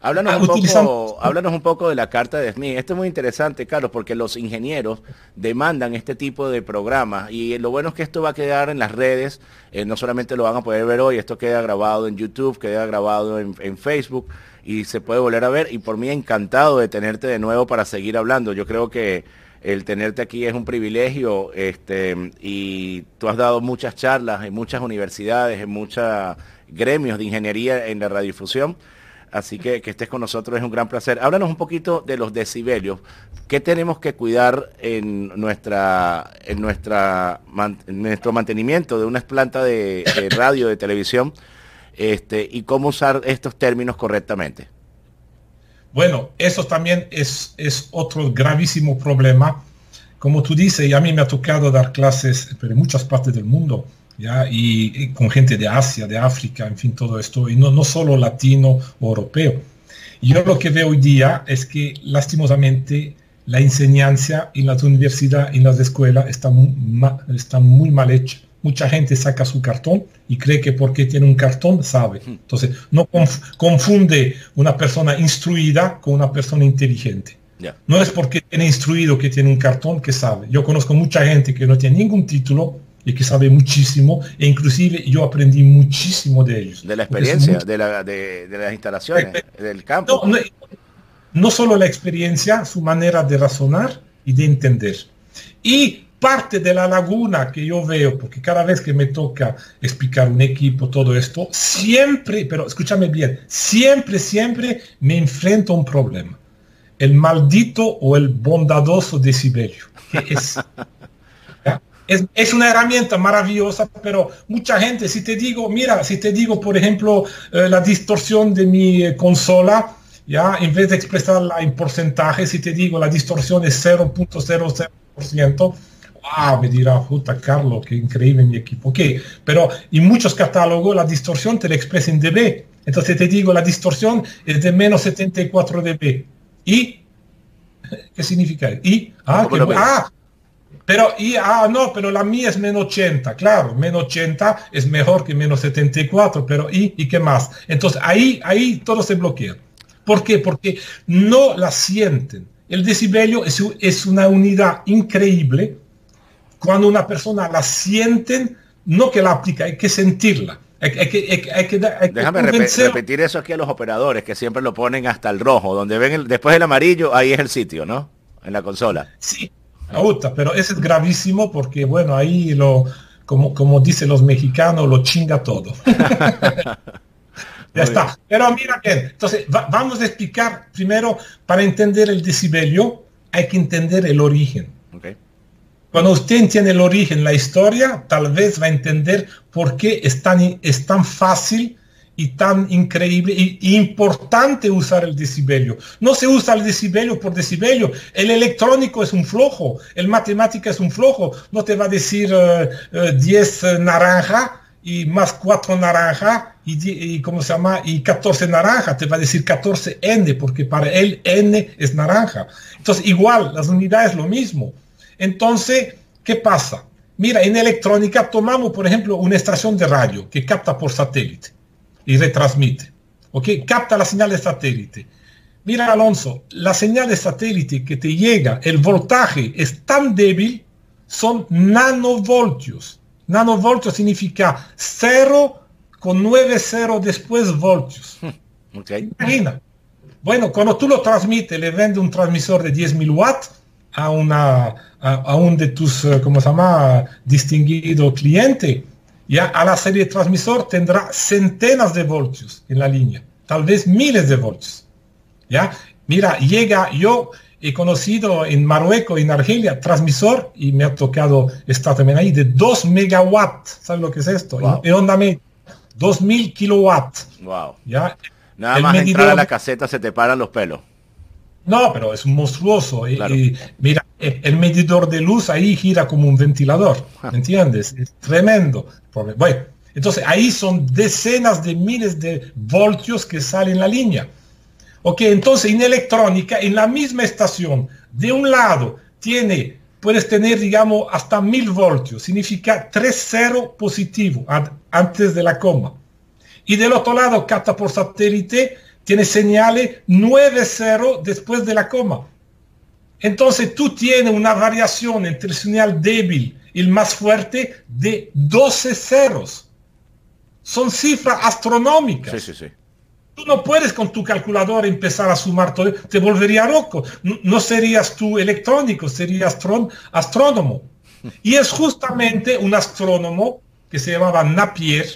Háblanos, ah, un poco, háblanos un poco de la carta de Smith. Esto es muy interesante, Carlos, porque los ingenieros demandan este tipo de programas y lo bueno es que esto va a quedar en las redes, eh, no solamente lo van a poder ver hoy, esto queda grabado en YouTube, queda grabado en, en, Facebook y se puede volver a ver y por mí encantado de tenerte de nuevo para seguir hablando. Yo creo que el tenerte aquí es un privilegio este, y tú has dado muchas charlas en muchas universidades, en muchas gremios de ingeniería en la radiodifusión. Así que que estés con nosotros es un gran placer. Háblanos un poquito de los decibelios. ¿Qué tenemos que cuidar en nuestra en nuestra nuestro mantenimiento de una planta de, radio, de televisión? Este, y cómo usar estos términos correctamente. Bueno, eso también es, es otro gravísimo problema. Como tú dices, y a mí me ha tocado dar clases en muchas partes del mundo y, con gente de Asia, de África, en fin, todo esto, y no, no solo latino o europeo. Yo lo que veo hoy día es que lastimosamente la enseñanza en las universidades, en las escuelas, está muy, está muy mal hecha. Mucha gente saca su cartón y cree que porque tiene un cartón sabe. Entonces, no confunde una persona instruida con una persona inteligente. No es porque tiene instruido que tiene un cartón que sabe. Yo conozco mucha gente que no tiene ningún título y que sabe muchísimo e inclusive yo aprendí muchísimo de ellos. De la experiencia, de, la, de, las instalaciones, del campo. No, no, solo la experiencia, su manera de razonar y de entender. Y parte de la laguna que yo veo, porque cada vez que me toca explicar un equipo, todo esto, siempre, pero escúchame bien, siempre, siempre me enfrento a un problema. El maldito o el bondadoso decibelio. Que es (laughs) es, una herramienta maravillosa, pero mucha gente, si te digo, mira, si te digo, por ejemplo, eh, la distorsión de mi eh, consola, ya, en vez de expresarla en porcentaje, si te digo la distorsión es 0.00%, ah, me dirá, puta, Carlos, qué increíble mi equipo. Ok, pero en muchos catálogos la distorsión te la expresa en dB. Entonces te digo, la distorsión es de menos 74 dB. ¿Y? (laughs) ¿Qué significa? ¿Y? Ah, que, ah pero, y, ah, no, pero la mía es menos 80, claro, menos 80 es mejor que menos 74, pero ¿y, y qué más? Entonces ahí, ahí todo se bloquea. ¿Por qué? Porque no la sienten. El decibelio es, es una unidad increíble. Cuando una persona la sienten, no que la aplica, hay que sentirla. Hay, que, hay que, Déjame repetir eso aquí a los operadores que siempre lo ponen hasta el rojo, donde ven el, después el amarillo, ahí es el sitio, ¿no? En la consola. Sí, pero ese es gravísimo porque, bueno, ahí lo, como, como dicen los mexicanos, lo chinga todo. (laughs) ya está. Pero mira bien, entonces vamos a explicar primero, para entender el decibelio, hay que entender el origen. Cuando usted entiende el origen, la historia, tal vez va a entender por qué es tan, es tan fácil y tan increíble y importante usar el decibelio. No se usa el decibelio por decibelio. El electrónico es un flojo, el matemática es un flojo. No te va a decir 10 uh, naranja y más 4 naranja y, ¿cómo se llama? Y 14 naranja. Te va a decir 14 N porque para él N es naranja. Entonces igual, las unidades lo mismo. Entonces, ¿qué pasa? Mira, en electrónica tomamos, por ejemplo, una estación de radio que capta por satélite y retransmite. ¿Ok? Capta la señal de satélite. Mira, Alonso, la señal de satélite que te llega, el voltaje es tan débil, son nanovoltios. Nanovoltios significa 0 con 9 0 después voltios. (laughs) Okay. Imagina. Bueno, cuando tú lo transmites, le vende un transmisor de 10.000 watts a, una, a, un de tus, eh, ¿cómo se llama?, distinguido cliente ya a la serie de transmisor tendrá centenas de voltios en la línea, tal vez miles de voltios. ¿ya? Mira, llega, yo he conocido en Marruecos, en Argelia, transmisor, y me ha tocado estar también ahí, de 2 megawatts. ¿Sabes lo que es esto? En, onda media, 2000 kilowatts. Wow. ¿ya? Nada más entrar a la caseta se te paran los pelos. No, pero es monstruoso. Y, mira, el medidor de luz ahí gira como un ventilador, ¿me entiendes? Es tremendo. Bueno, entonces ahí son decenas de miles de voltios que salen en la línea. Ok, entonces en electrónica, en la misma estación, de un lado tiene, puedes tener, digamos, hasta mil voltios, significa 3-0 positivo antes de la coma. Y del otro lado, capta por satélite, tiene señales 9-0 después de la coma. Entonces tú tienes una variación entre el señal débil el más fuerte de 12 ceros. Son cifras astronómicas. Sí, sí, sí. Tú no puedes con tu calculadora empezar a sumar todo, te volvería loco. No, serías tú electrónico, serías astrónomo. Y es justamente un astrónomo que se llamaba Napier,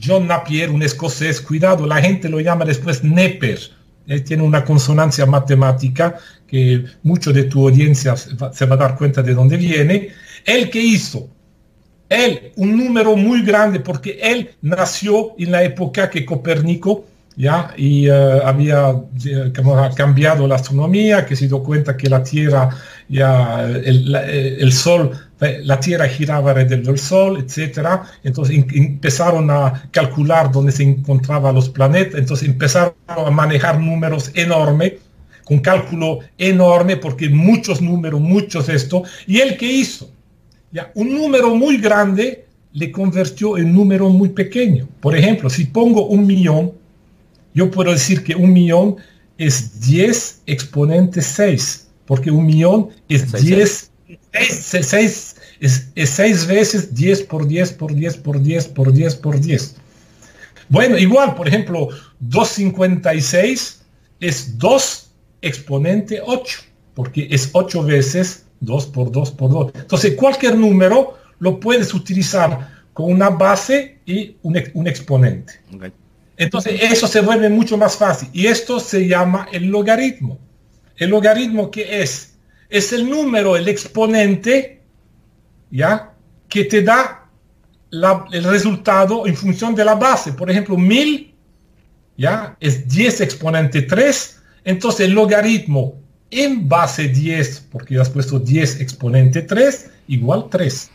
John Napier, un escocés, cuidado, la gente lo llama después Neper. Él tiene una consonancia matemática que mucho de tu audiencia se va a dar cuenta de dónde viene. Él que hizo, él, un número muy grande, porque él nació en la época que Copérnico ¿ya? Y eh, había cambiado la astronomía, que se dio cuenta que la Tierra, ya, el, Sol, la Tierra giraba alrededor del Sol, etcétera. Entonces empezaron a calcular dónde se encontraban los planetas, entonces empezaron a manejar números enormes, con cálculo enorme, porque muchos números, muchos esto. ¿Y él qué hizo? Ya, un número muy grande le convirtió en número muy pequeño. Por ejemplo, si pongo un millón, yo puedo decir que un millón es 10 exponente 6, porque un millón es 10, 6, es, 6 veces 10 por 10 por 10 por 10 por 10 por 10. Bueno, igual, por ejemplo, 256 es 2 exponente 8, porque es 8 veces 2 por 2 por 2. Entonces, cualquier número lo puedes utilizar con una base y un, un exponente. Entonces eso se vuelve mucho más fácil. Y esto se llama el logaritmo. El logaritmo que es? Es el número, el exponente, ¿ya? Que te da el resultado en función de la base. Por ejemplo, 1000, ¿ya? Es 10 exponente 3. Entonces el logaritmo en base 10, porque ya has puesto 10 exponente 3, igual 3.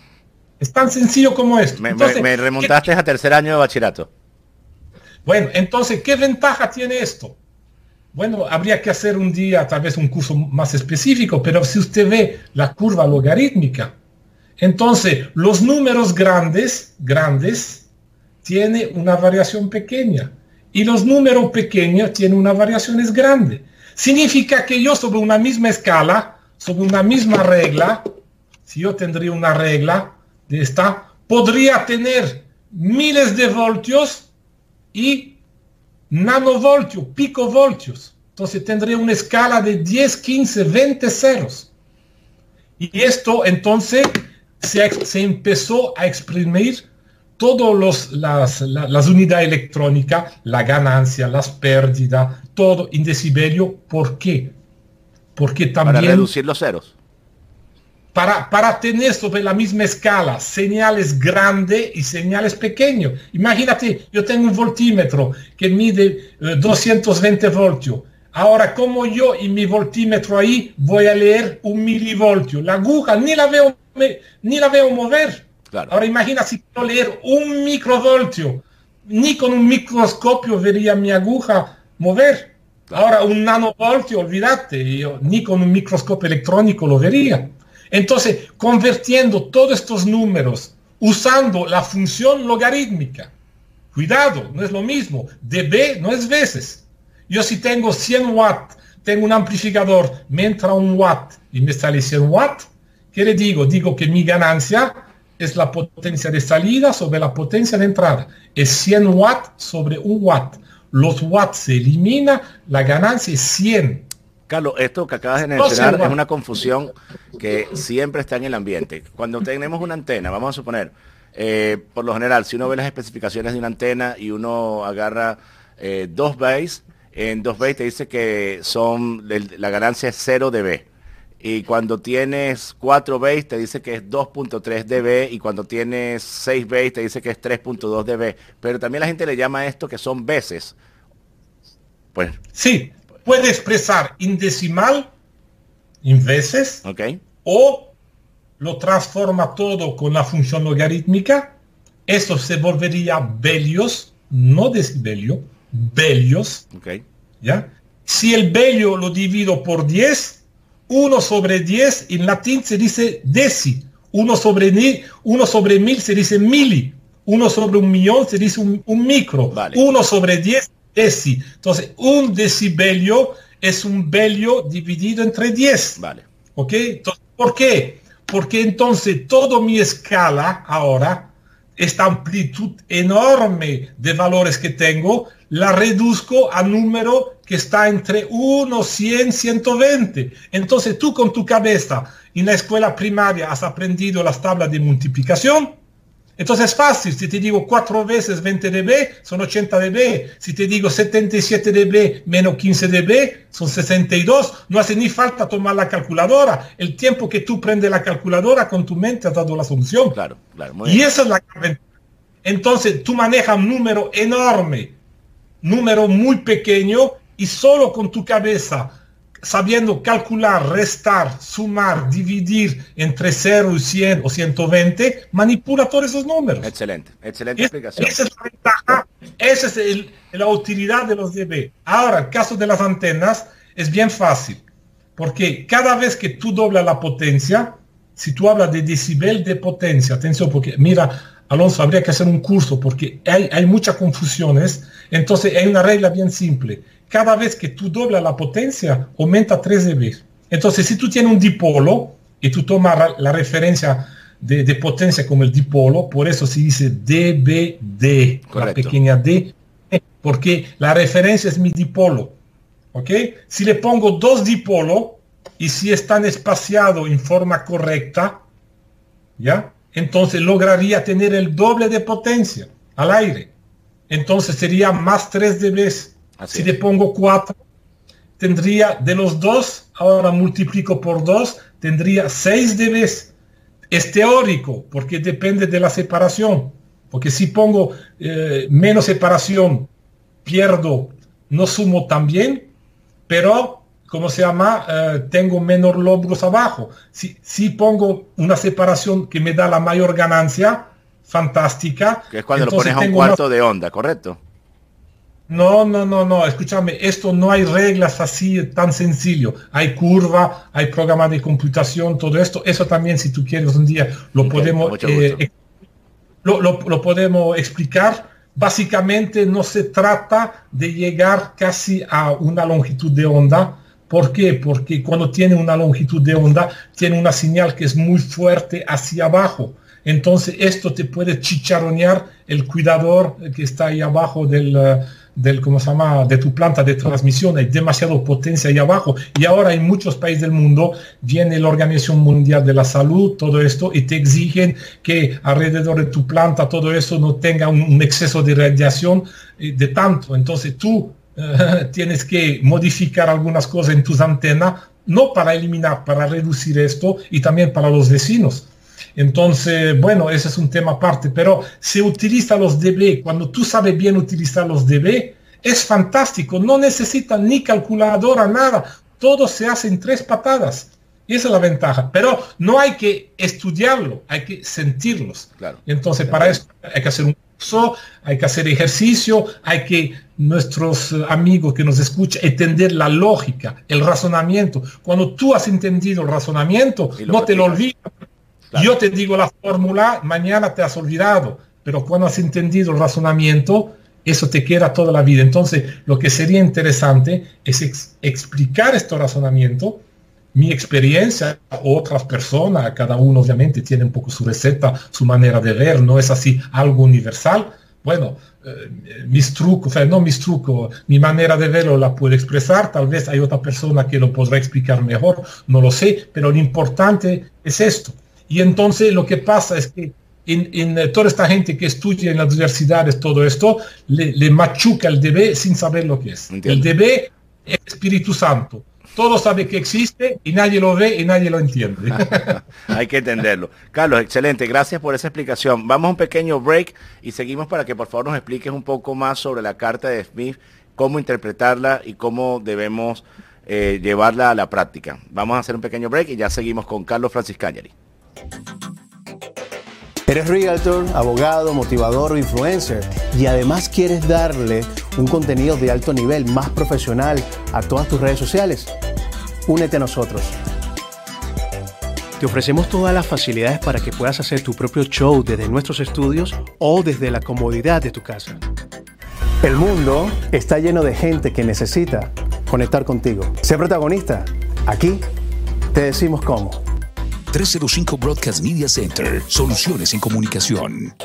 Es tan sencillo como esto. Me, me remontaste a tercer año de bachillerato. Bueno, entonces, ¿qué ventaja tiene esto? Bueno, habría que hacer un día tal vez un curso más específico, pero si usted ve la curva logarítmica, entonces los números grandes, grandes, tiene una variación pequeña y los números pequeños tienen una variación grande. Significa que yo sobre una misma escala, sobre una misma regla, si yo tendría una regla de esta, podría tener miles de voltios y nanovoltios, picovoltios. Entonces tendría una escala de 10, 15, 20 ceros. Y esto entonces se, empezó a exprimir todas las, las unidades electrónicas, la ganancia, las pérdidas, todo en decibelio. ¿Por qué? Porque también... Para reducir los ceros para, tener sobre la misma escala señales grandes y señales pequeños. Imagínate, yo tengo un voltímetro que mide 220 eh, voltios. Ahora, como yo y mi voltímetro ahí voy a leer un milivoltio, la aguja ni la veo, ni la veo mover. Ahora imagina si quiero leer un microvoltio, ni con un microscopio vería mi aguja mover. Ahora un nanovoltio, olvídate, yo, ni con un microscopio electrónico lo vería. Entonces, convirtiendo todos estos números usando la función logarítmica. Cuidado, no es lo mismo. dB no es veces. Yo si tengo 100 watts, tengo un amplificador, me entra un watt y me sale 100 watts, ¿qué le digo? Digo que mi ganancia es la potencia de salida sobre la potencia de entrada. Es 100 watts sobre un watt. Los watts se elimina, la ganancia es 100. Carlos, esto que acabas de mencionar es una confusión que siempre está en el ambiente. Cuando tenemos una antena, vamos a suponer, eh, por lo general, si uno ve las especificaciones de una antena y uno agarra eh, dos bays, en dos bays te dice que son la ganancia es 0 dB. Y cuando tienes 4 bays te dice que es 2.3 dB y cuando tienes 6 bays te dice que es 3.2 dB. Pero también la gente le llama esto que son veces. Pues sí, puede expresar en decimal, en veces, o lo transforma todo con la función logarítmica. Esto se volvería velios, no decibelio, velios. ¿ya? Si el velio lo divido por 10, 1 sobre 10 en latín se dice deci. 1 sobre, ni, uno sobre mil se dice mili. 1 sobre un millón se dice un, micro. 1 sobre 10 deci. Entonces, un decibelio es un belio dividido entre 10. Vale. ¿Ok? ¿Por qué? Porque entonces toda mi escala ahora, esta amplitud enorme de valores que tengo, la reduzco a número que está entre 1, 100, 120. Entonces tú con tu cabeza en la escuela primaria has aprendido las tablas de multiplicación, Entonces es fácil, si te digo 4 veces 20 dB, son 80 dB. Si te digo 77 dB menos 15 dB, son 62. No hace ni falta tomar la calculadora. El tiempo que tú prendes la calculadora con tu mente has dado la solución. Claro, claro. y esa es la Entonces tú manejas un número enorme, número muy pequeño y solo con tu cabeza sabiendo calcular, restar, sumar, dividir entre 0 y 100 o 120, manipula todos esos números. Excelente, excelente explicación. Esa es la ventaja, esa es la utilidad de los DB. Ahora, el caso de las antenas es bien fácil, porque cada vez que tú doblas la potencia, si tú hablas de decibel de potencia, atención, porque mira, Alonso, habría que hacer un curso porque hay, hay muchas confusiones. Entonces hay una regla bien simple cada vez que tú doblas la potencia, aumenta 3 dB. Entonces, si tú tienes un dipolo y tú tomas la referencia de, potencia como el dipolo, por eso se dice dBd, la pequeña d, porque la referencia es mi dipolo. ¿Ok? Si le pongo dos dipolos y si están espaciados en forma correcta, ¿ya? Entonces lograría tener el doble de potencia al aire. Entonces sería más 3 dB si le pongo 4, tendría de los dos, ahora multiplico por 2, tendría 6 dB. Es teórico, porque depende de la separación. Porque si pongo eh, menos separación, pierdo, no sumo tan bien, pero, como se llama? Eh, tengo menor lóbulos abajo. Si, si pongo una separación que me da la mayor ganancia, fantástica. Que es cuando lo pones a un cuarto de onda, ¿correcto? No, no, no, no, escúchame, esto no hay reglas así tan sencillo. Hay curva, hay programa de computación, todo esto. Eso también, si tú quieres un día, lo podemos eh, lo, lo, podemos explicar. Básicamente no se trata de llegar casi a una longitud de onda. ¿Por qué? Porque cuando tiene una longitud de onda, tiene una señal que es muy fuerte hacia abajo. Entonces esto te puede chicharonear el cuidador que está ahí abajo del del, ¿cómo se llama? de tu planta de transmisión, hay demasiada potencia ahí abajo. Y ahora en muchos países del mundo viene la Organización Mundial de la Salud, todo esto, y te exigen que alrededor de tu planta todo eso no tenga un, exceso de radiación eh, de tanto. Entonces tú eh, (laughs) tienes que modificar algunas cosas en tus antenas, no para eliminar, para reducir esto y también para los vecinos. Entonces, bueno, ese es un tema aparte, pero se utiliza los DB. Cuando tú sabes bien utilizar los DB, es fantástico. No necesitan ni calculadora, nada. Todo se hace en tres patadas. Y esa es la ventaja. Pero no hay que estudiarlo, hay que sentirlos. Claro. Entonces, para eso hay que hacer un curso, hay que hacer ejercicio, hay que nuestros amigos que nos escuchan entender la lógica, el razonamiento. Cuando tú has entendido el razonamiento, no te lo yo te digo la fórmula, mañana te has olvidado, pero cuando has entendido el razonamiento, eso te queda toda la vida. Entonces, lo que sería interesante es explicar este razonamiento, mi experiencia, otras personas, cada uno obviamente tiene un poco su receta, su manera de ver, no es así algo universal. Bueno, eh, mis trucos, o sea, no mis trucos, mi manera de verlo la puedo expresar, tal vez hay otra persona que lo podrá explicar mejor, no lo sé, pero lo importante es esto. Y entonces lo que pasa es que en, eh, toda esta gente que estudia en las universidades todo esto, le, machuca el DB sin saber lo que es. El DB es Espíritu Santo. Todo sabe que existe y nadie lo ve y nadie lo entiende. (laughs) Hay que entenderlo. Carlos, excelente. Gracias por esa explicación. Vamos a un pequeño break y seguimos para que por favor nos expliques un poco más sobre la carta de Smith, cómo interpretarla y cómo debemos eh, llevarla a la práctica. Vamos a hacer un pequeño break y ya seguimos con Carlos Francis Cañari. Eres realtor, abogado, motivador o influencer y además quieres darle un contenido de alto nivel, más profesional a todas tus redes sociales. Únete a nosotros. Te ofrecemos todas las facilidades para que puedas hacer tu propio show desde nuestros estudios o desde la comodidad de tu casa. El mundo está lleno de gente que necesita conectar contigo. Sé protagonista. Aquí te decimos cómo. 305 Broadcast Media Center. Soluciones en comunicación.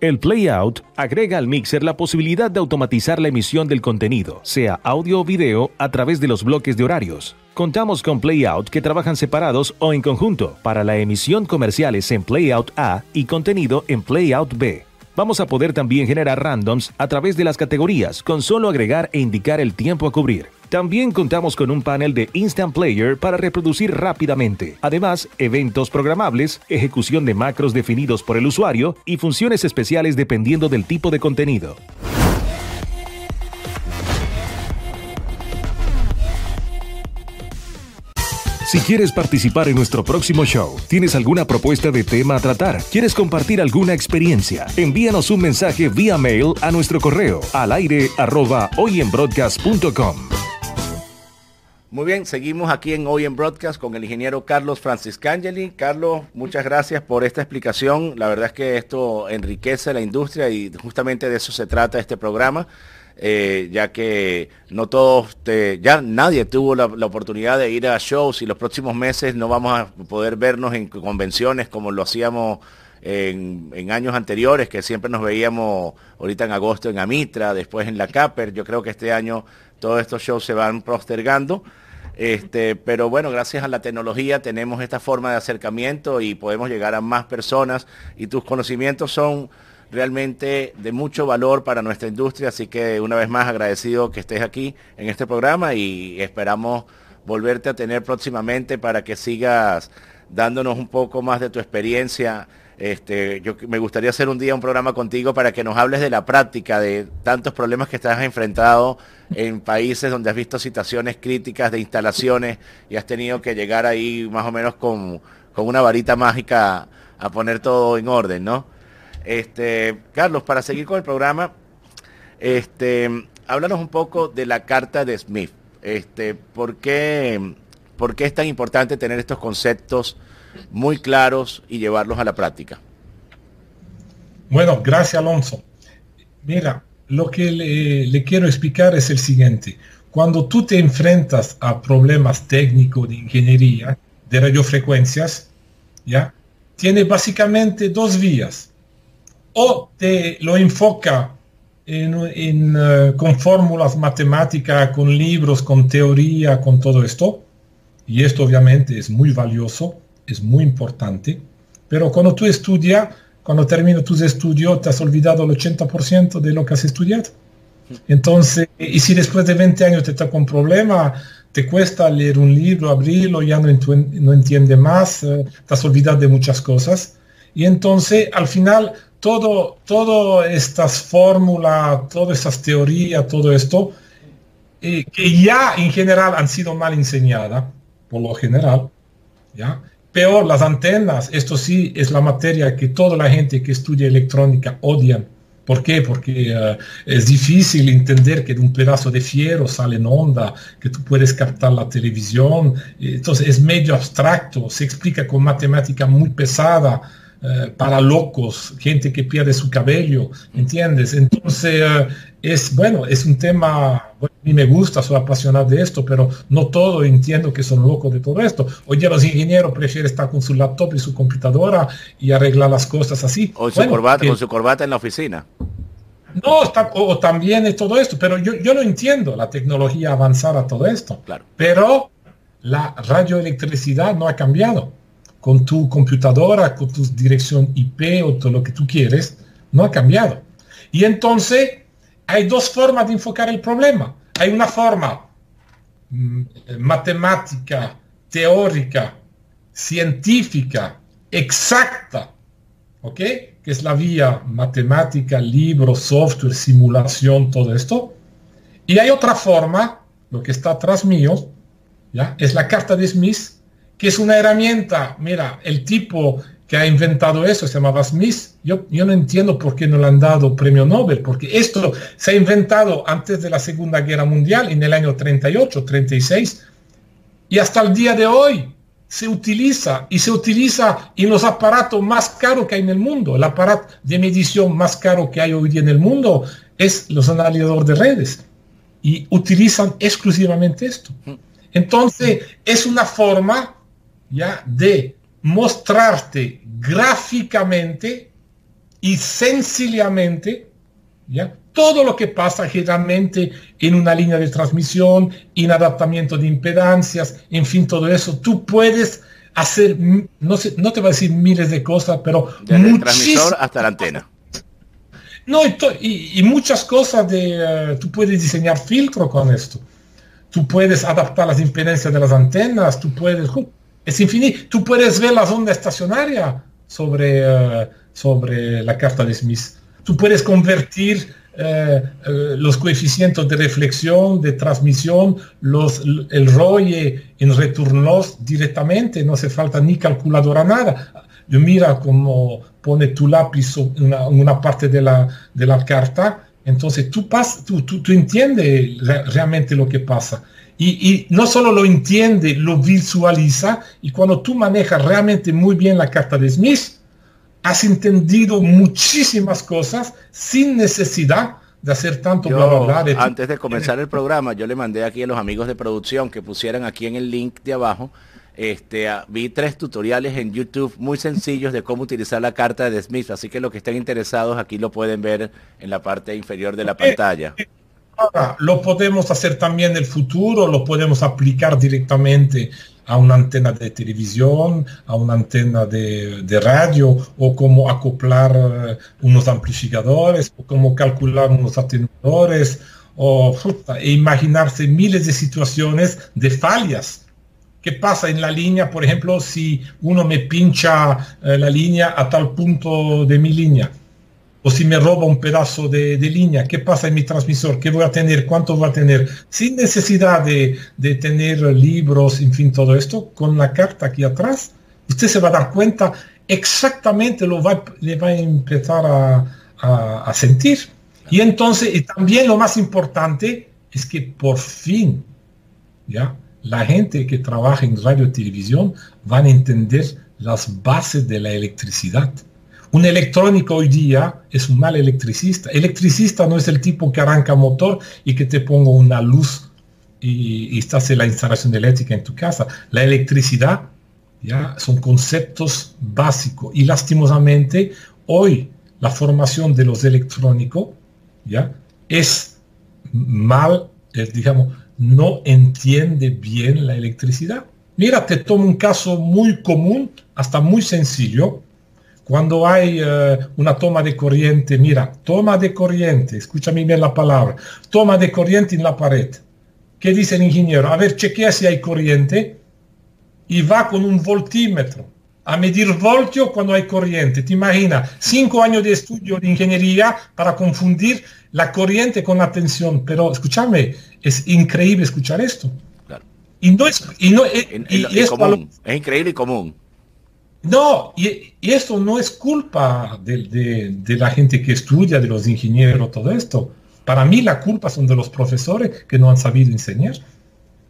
El Playout agrega al mixer la posibilidad de automatizar la emisión del contenido, sea audio o video, a través de los bloques de horarios. Contamos con Playout que trabajan separados o en conjunto para la emisión comerciales en Playout A y contenido en Playout B. Vamos a poder también generar randoms a través de las categorías con solo agregar e indicar el tiempo a cubrir. También contamos con un panel de Instant Player para reproducir rápidamente. Además, eventos programables, ejecución de macros definidos por el usuario y funciones especiales dependiendo del tipo de contenido. Si quieres participar en nuestro próximo show, tienes alguna propuesta de tema a tratar, quieres compartir alguna experiencia, envíanos un mensaje vía mail a nuestro correo al aire arroba hoyenbroadcast.com. Muy bien, seguimos aquí en Hoy en Broadcast con el ingeniero Carlos Franciscangeli. Carlos, muchas gracias por esta explicación. La verdad es que esto enriquece la industria y justamente de eso se trata este programa. Eh, ya que no todos, ya nadie tuvo la, oportunidad de ir a shows y los próximos meses no vamos a poder vernos en convenciones como lo hacíamos en, años anteriores, que siempre nos veíamos ahorita en agosto en Amitra, después en la Caper. Yo creo que este año todos estos shows se van postergando. Este, pero bueno, gracias a la tecnología tenemos esta forma de acercamiento y podemos llegar a más personas y tus conocimientos son realmente de mucho valor para nuestra industria, así que una vez más agradecido que estés aquí en este programa y esperamos volverte a tener próximamente para que sigas dándonos un poco más de tu experiencia. Este, yo me gustaría hacer un día un programa contigo para que nos hables de la práctica de tantos problemas que estás enfrentado en países donde has visto situaciones críticas de instalaciones y has tenido que llegar ahí más o menos con, con una varita mágica a poner todo en orden, ¿no? Este, Carlos, para seguir con el programa, este, háblanos un poco de la carta de Smith. Este, ¿por, qué, ¿Por qué es tan importante tener estos conceptos muy claros y llevarlos a la práctica? Bueno, gracias Alonso. Mira, lo que le, le, quiero explicar es el siguiente. Cuando tú te enfrentas a problemas técnicos de ingeniería de radiofrecuencias, ¿ya? Tiene básicamente dos vías o te lo enfoca en, eh, con fórmulas matemáticas, con libros, con teoría, con todo esto, y esto obviamente es muy valioso, es muy importante, pero cuando tú estudias, cuando terminas tus estudios, te has olvidado el 80% de lo que has estudiado. Entonces, y si después de 20 años te toca un problema, te cuesta leer un libro, abrirlo, ya no, no entiende más, eh, te has olvidado de muchas cosas. Y entonces, al final, todo, todas estas fórmulas, todas esas teorías, todo esto, eh, que ya en general han sido mal enseñadas, por lo general, ¿ya? Peor, las antenas, esto sí es la materia que toda la gente que estudia electrónica odian. ¿Por qué? Porque eh, es difícil entender que de un pedazo de fierro sale en onda, que tú puedes captar la televisión. Entonces es medio abstracto, se explica con matemática muy pesada. Eh, para locos, gente que pierde su cabello, ¿entiendes? Entonces, eh, es bueno, es un tema, a mí me gusta, soy apasionado de esto, pero no todo entiendo que son locos de todo esto. Hoy día los ingenieros prefieren estar con su laptop y su computadora y arreglar las cosas así. O su corbata, con su corbata en la oficina. No, está, o, también es todo esto, pero yo, yo lo entiendo, la tecnología avanzada, todo esto. Claro. Pero la radioelectricidad no ha cambiado con tu computadora, con tu dirección IP o todo lo que tú quieres, no ha cambiado. Y entonces hay dos formas de enfocar el problema. Hay una forma mm, matemática, teórica, científica, exacta, ¿ok? Que es la vía matemática, libro, software, simulación, todo esto. Y hay otra forma, lo que está atrás mío, ¿ya? Es la carta de Smith, que es una herramienta. Mira, el tipo que ha inventado eso se llamaba Smith. Yo, yo no entiendo por qué no le han dado premio Nobel, porque esto se ha inventado antes de la Segunda Guerra Mundial, en el año 38, 36, y hasta el día de hoy se utiliza y se utiliza en los aparatos más caros que hay en el mundo. El aparato de medición más caro que hay hoy día en el mundo es los analizadores de redes y utilizan exclusivamente esto. Entonces, es una forma ¿ya? de mostrarte gráficamente y sencillamente, ¿ya? todo lo que pasa generalmente en una línea de transmisión, en adaptamiento de impedancias, en fin, todo eso, tú puedes hacer, no, sé, no te voy a decir miles de cosas, pero... Desde el transmisor hasta la antena. No, y, y, muchas cosas de... Uh, tú puedes diseñar filtro con esto. Tú puedes adaptar las impedancias de las antenas, tú puedes... Es infinito. Tú puedes ver la onda estacionaria sobre, uh, sobre la carta de Smith. Tú puedes convertir eh, eh, los coeficientes de reflexión, de transmisión, el ROI en retornos directamente, no hace falta ni calculadora nada. Yo mira cómo pone tu lápiz en una, parte de la, de la carta, entonces tú, pas, tú, tú, tú entiendes realmente lo que pasa. Y, y, no solo lo entiende, lo visualiza, y cuando tú manejas realmente muy bien la carta de Smith, has entendido muchísimas cosas sin necesidad de hacer tanto bla, Antes de comenzar el programa, yo le mandé aquí a los amigos de producción que pusieran aquí en el link de abajo. Este, vi tres tutoriales en YouTube muy sencillos de cómo utilizar la carta de Smith, así que los que estén interesados aquí lo pueden ver en la parte inferior de la pantalla. Ahora, lo podemos hacer también en el futuro, lo podemos aplicar directamente a una antena de televisión, a una antena de, radio, o cómo acoplar eh, unos amplificadores, o cómo calcular unos atenuadores, o e imaginarse miles de situaciones de fallas. ¿Qué pasa en la línea, por ejemplo, si uno me pincha eh, la línea a tal punto de mi línea? O si me roba un pedazo de, línea, ¿qué pasa en mi transmisor? ¿Qué voy a tener? ¿Cuánto voy a tener? Sin necesidad de, tener libros, en fin, todo esto, con la carta aquí atrás, usted se va a dar cuenta exactamente lo va, le va a empezar a, sentir. Y entonces, y también lo más importante es que por fin, ¿ya? La gente que trabaja en radio y televisión van a entender las bases de la electricidad. Un electrónico hoy día es un mal electricista. Electricista no es el tipo que arranca motor y que te ponga una luz y, y hace la instalación eléctrica en tu casa. La electricidad ya son conceptos básicos y lastimosamente hoy la formación de los electrónicos ya es mal, digamos, no entiende bien la electricidad. Mira, te tomo un caso muy común, hasta muy sencillo, cuando hay eh, una toma de corriente, mira, toma de corriente, escúchame bien la palabra, toma de corriente en la pared. ¿Qué dice el ingeniero? A ver, chequea si hay corriente y va con un voltímetro a medir voltio cuando hay corriente. Te imaginas, cinco años de estudio de ingeniería para confundir la corriente con la tensión. Pero escúchame, es increíble escuchar esto. Y no es, y no, es, es increíble y común. No, y, esto no es culpa de, la gente que estudia, de los ingenieros, todo esto. Para mí la culpa son de los profesores que no han sabido enseñar.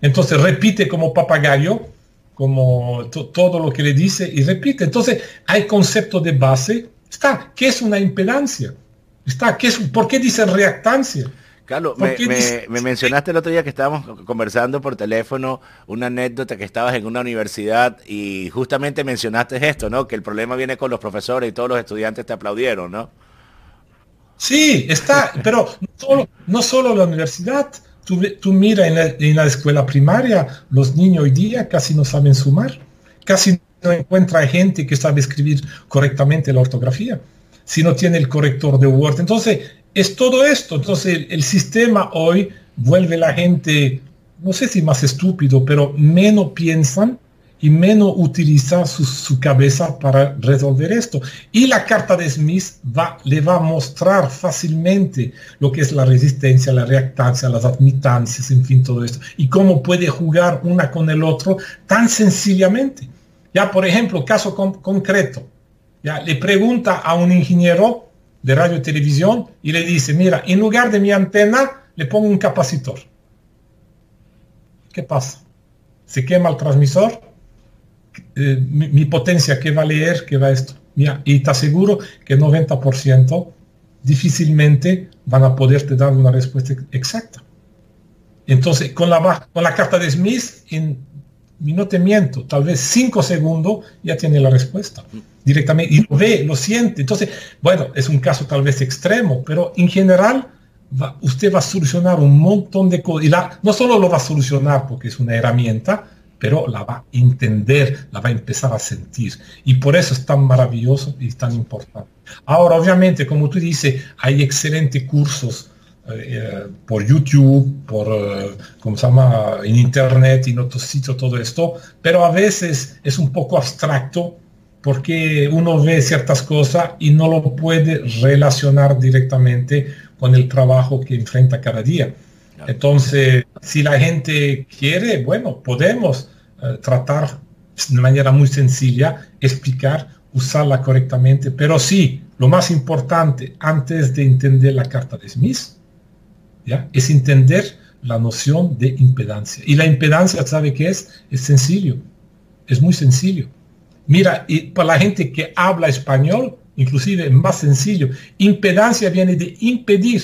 Entonces repite como papagayo, como todo lo que le dice y repite. Entonces hay concepto de base. Está, ¿qué es una impedancia? Está, ¿qué es, ¿por qué dicen reactancia? Carlos, me, mencionaste el otro día que estábamos conversando por teléfono una anécdota que estabas en una universidad y justamente mencionaste esto, ¿no? Que el problema viene con los profesores y todos los estudiantes te aplaudieron, ¿no? Sí, está, (laughs) pero no solo, la universidad. Tú, tú mira en la, en la, escuela primaria, los niños hoy día casi no saben sumar, casi no encuentra gente que sabe escribir correctamente la ortografía, si no tiene el corrector de Word. Entonces, es todo esto. Entonces el, sistema hoy vuelve la gente, no sé si más estúpido, pero menos piensan y menos utiliza su, cabeza para resolver esto. Y la carta de Smith le va a mostrar fácilmente lo que es la resistencia, la reactancia, las admitancias, en fin, todo esto. Y cómo puede jugar una con el otro tan sencillamente. Ya, por ejemplo, caso concreto. Ya, le pregunta a un ingeniero de radio y televisión y le dice, mira, en lugar de mi antena le pongo un capacitor. ¿Qué pasa? Se quema el transmisor, eh, mi, potencia que va a leer, que va esto. Mira, y te aseguro que 90% difícilmente van a poderte dar una respuesta exacta. Entonces, con la, con la carta de Smith, en y no te miento, tal vez cinco segundos ya tiene la respuesta directamente y lo ve, lo siente. Entonces, bueno, es un caso tal vez extremo, pero en general usted va a solucionar un montón de cosas. Y no solo lo va a solucionar porque es una herramienta, pero la va a entender, la va a empezar a sentir. Y por eso es tan maravilloso y tan importante. Ahora, obviamente, como tú dices, hay excelentes cursos eh, por YouTube, por, eh, ¿cómo se llama?, en Internet, en otros sitios, todo esto, pero a veces es un poco abstracto porque uno ve ciertas cosas y no lo puede relacionar directamente con el trabajo que enfrenta cada día. Entonces, si la gente quiere, bueno, podemos eh, tratar de manera muy sencilla, explicar, usarla correctamente, pero sí, lo más importante antes de entender la carta de Smith, es entender la noción de impedancia. Y la impedancia, ¿sabe qué es? Es sencillo, es muy sencillo. Mira, y para la gente que habla español, inclusive más sencillo, impedancia viene de impedir.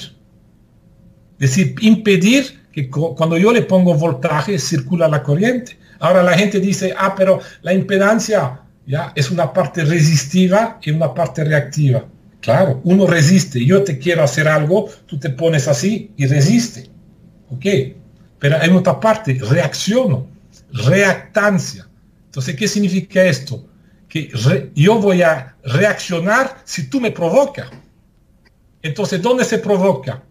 Es decir, impedir que cuando yo le pongo voltaje circula la corriente. Ahora la gente dice, ah, pero la impedancia ya es una parte resistiva y una parte reactiva. Claro, uno resiste. Yo te quiero hacer algo, tú te pones así y resiste. ¿Ok? Pero hay otra parte, reacciono, reactancia. Entonces, ¿qué significa esto? que yo voy a reaccionar si tú me provocas. Entonces, ¿dónde se provoca?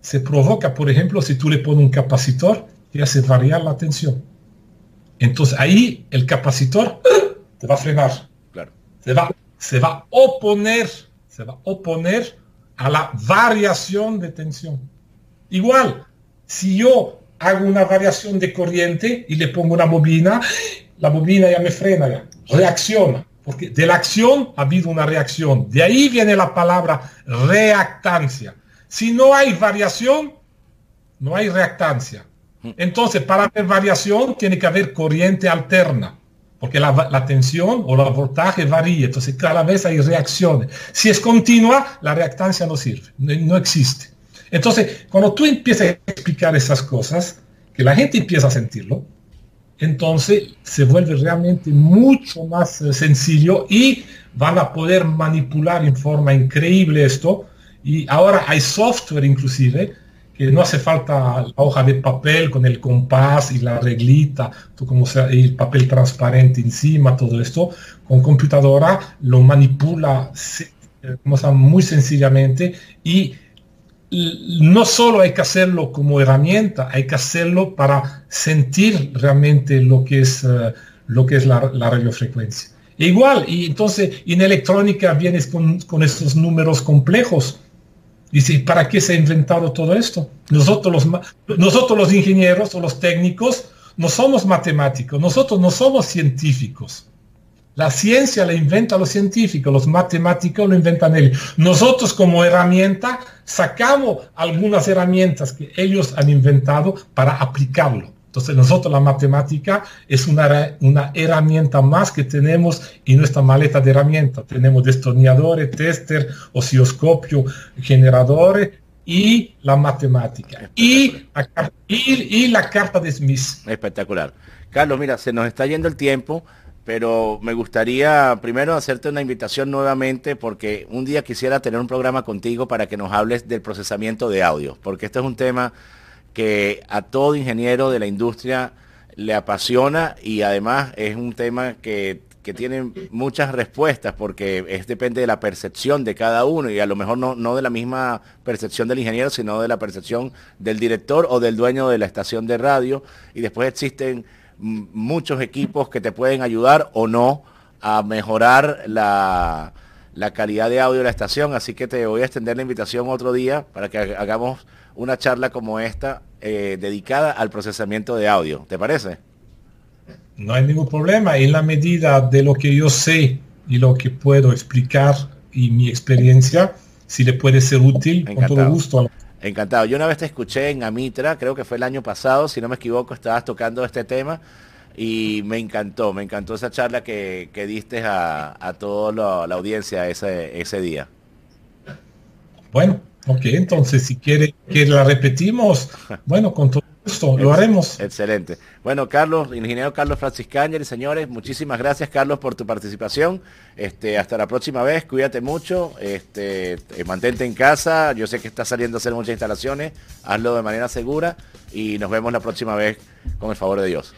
Se provoca, por ejemplo, si tú le pones un capacitor que hace variar la tensión. Entonces ahí el capacitor te va a frenar. Claro. Se va, se va a oponer, se va a oponer a la variación de tensión. Igual, si yo hago una variación de corriente y le pongo una bobina, la bobina ya me frena ya reacciona, porque de la acción ha habido una reacción. De ahí viene la palabra reactancia. Si no hay variación, no hay reactancia. Entonces, para haber variación, tiene que haber corriente alterna, porque la, tensión o la voltaje varía, entonces cada vez hay reacciones. Si es continua, la reactancia no sirve, no existe. Entonces, cuando tú empiezas a explicar esas cosas, que la gente empieza a sentirlo, entonces se vuelve realmente mucho más eh, sencillo y van a poder manipular en forma increíble esto. Y ahora hay software inclusive que no hace falta la hoja de papel con el compás y la reglita, como el papel transparente encima, todo esto, con computadora lo manipula muy sencillamente y no solo hay que hacerlo como herramienta, hay que hacerlo para sentir realmente lo que es, eh, lo que es la, radiofrecuencia. igual, y entonces en electrónica vienes con, con estos números complejos. Dice, ¿para qué se ha inventado todo esto? Nosotros los, nosotros los ingenieros o los técnicos no somos matemáticos, nosotros no somos científicos. La ciencia la inventa los científicos, los matemáticos lo inventan ellos. Nosotros como herramienta sacamos algunas herramientas que ellos han inventado para aplicarlo. Entonces nosotros la matemática es una, una herramienta más que tenemos en nuestra maleta de herramientas. Tenemos destornilladores, tester, osciloscopio, generadores y la matemática. Y la, y la carta de Smith. Espectacular. Carlos, mira, se nos está yendo el tiempo pero me gustaría primero hacerte una invitación nuevamente porque un día quisiera tener un programa contigo para que nos hables del procesamiento de audio, porque este es un tema que a todo ingeniero de la industria le apasiona y además es un tema que, tiene muchas respuestas porque es, depende de la percepción de cada uno y a lo mejor no, no de la misma percepción del ingeniero, sino de la percepción del director o del dueño de la estación de radio. Y después existen muchos equipos que te pueden ayudar o no a mejorar la, calidad de audio de la estación, así que te voy a extender la invitación otro día para que hagamos una charla como esta eh, dedicada al procesamiento de audio. ¿Te parece? No hay ningún problema. En la medida de lo que yo sé y lo que puedo explicar y mi experiencia, si le puede ser útil, con todo gusto. Encantado. Yo una vez te escuché en Amitra, creo que fue el año pasado, si no me equivoco, estabas tocando este tema y me encantó, me encantó esa charla que, diste a, toda la, audiencia ese, ese día. Bueno, ok, entonces si quiere que la repetimos, (laughs) bueno, con todo Esto, lo haremos. Excelente. Bueno, Carlos, ingeniero Carlos Franciscañer y señores, muchísimas gracias, Carlos, por tu participación. Este, hasta la próxima vez, cuídate mucho, este, eh, mantente en casa. Yo sé que estás saliendo a hacer muchas instalaciones, hazlo de manera segura y nos vemos la próxima vez con el favor de Dios.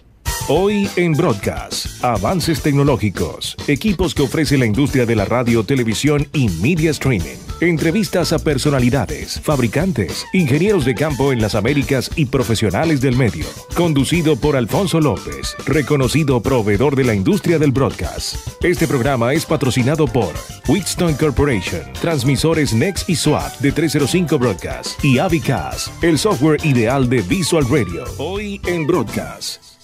Hoy en Broadcast, avances tecnológicos, equipos que ofrece la industria de la radio, televisión y media streaming, entrevistas a personalidades, fabricantes, ingenieros de campo en las Américas y profesionales del medio. Conducido por Alfonso López, reconocido proveedor de la industria del broadcast. Este programa es patrocinado por Wheatstone Corporation, transmisores Next y SWAT de 305 Broadcast y Avicas, el software ideal de Visual Radio. Hoy en Broadcast.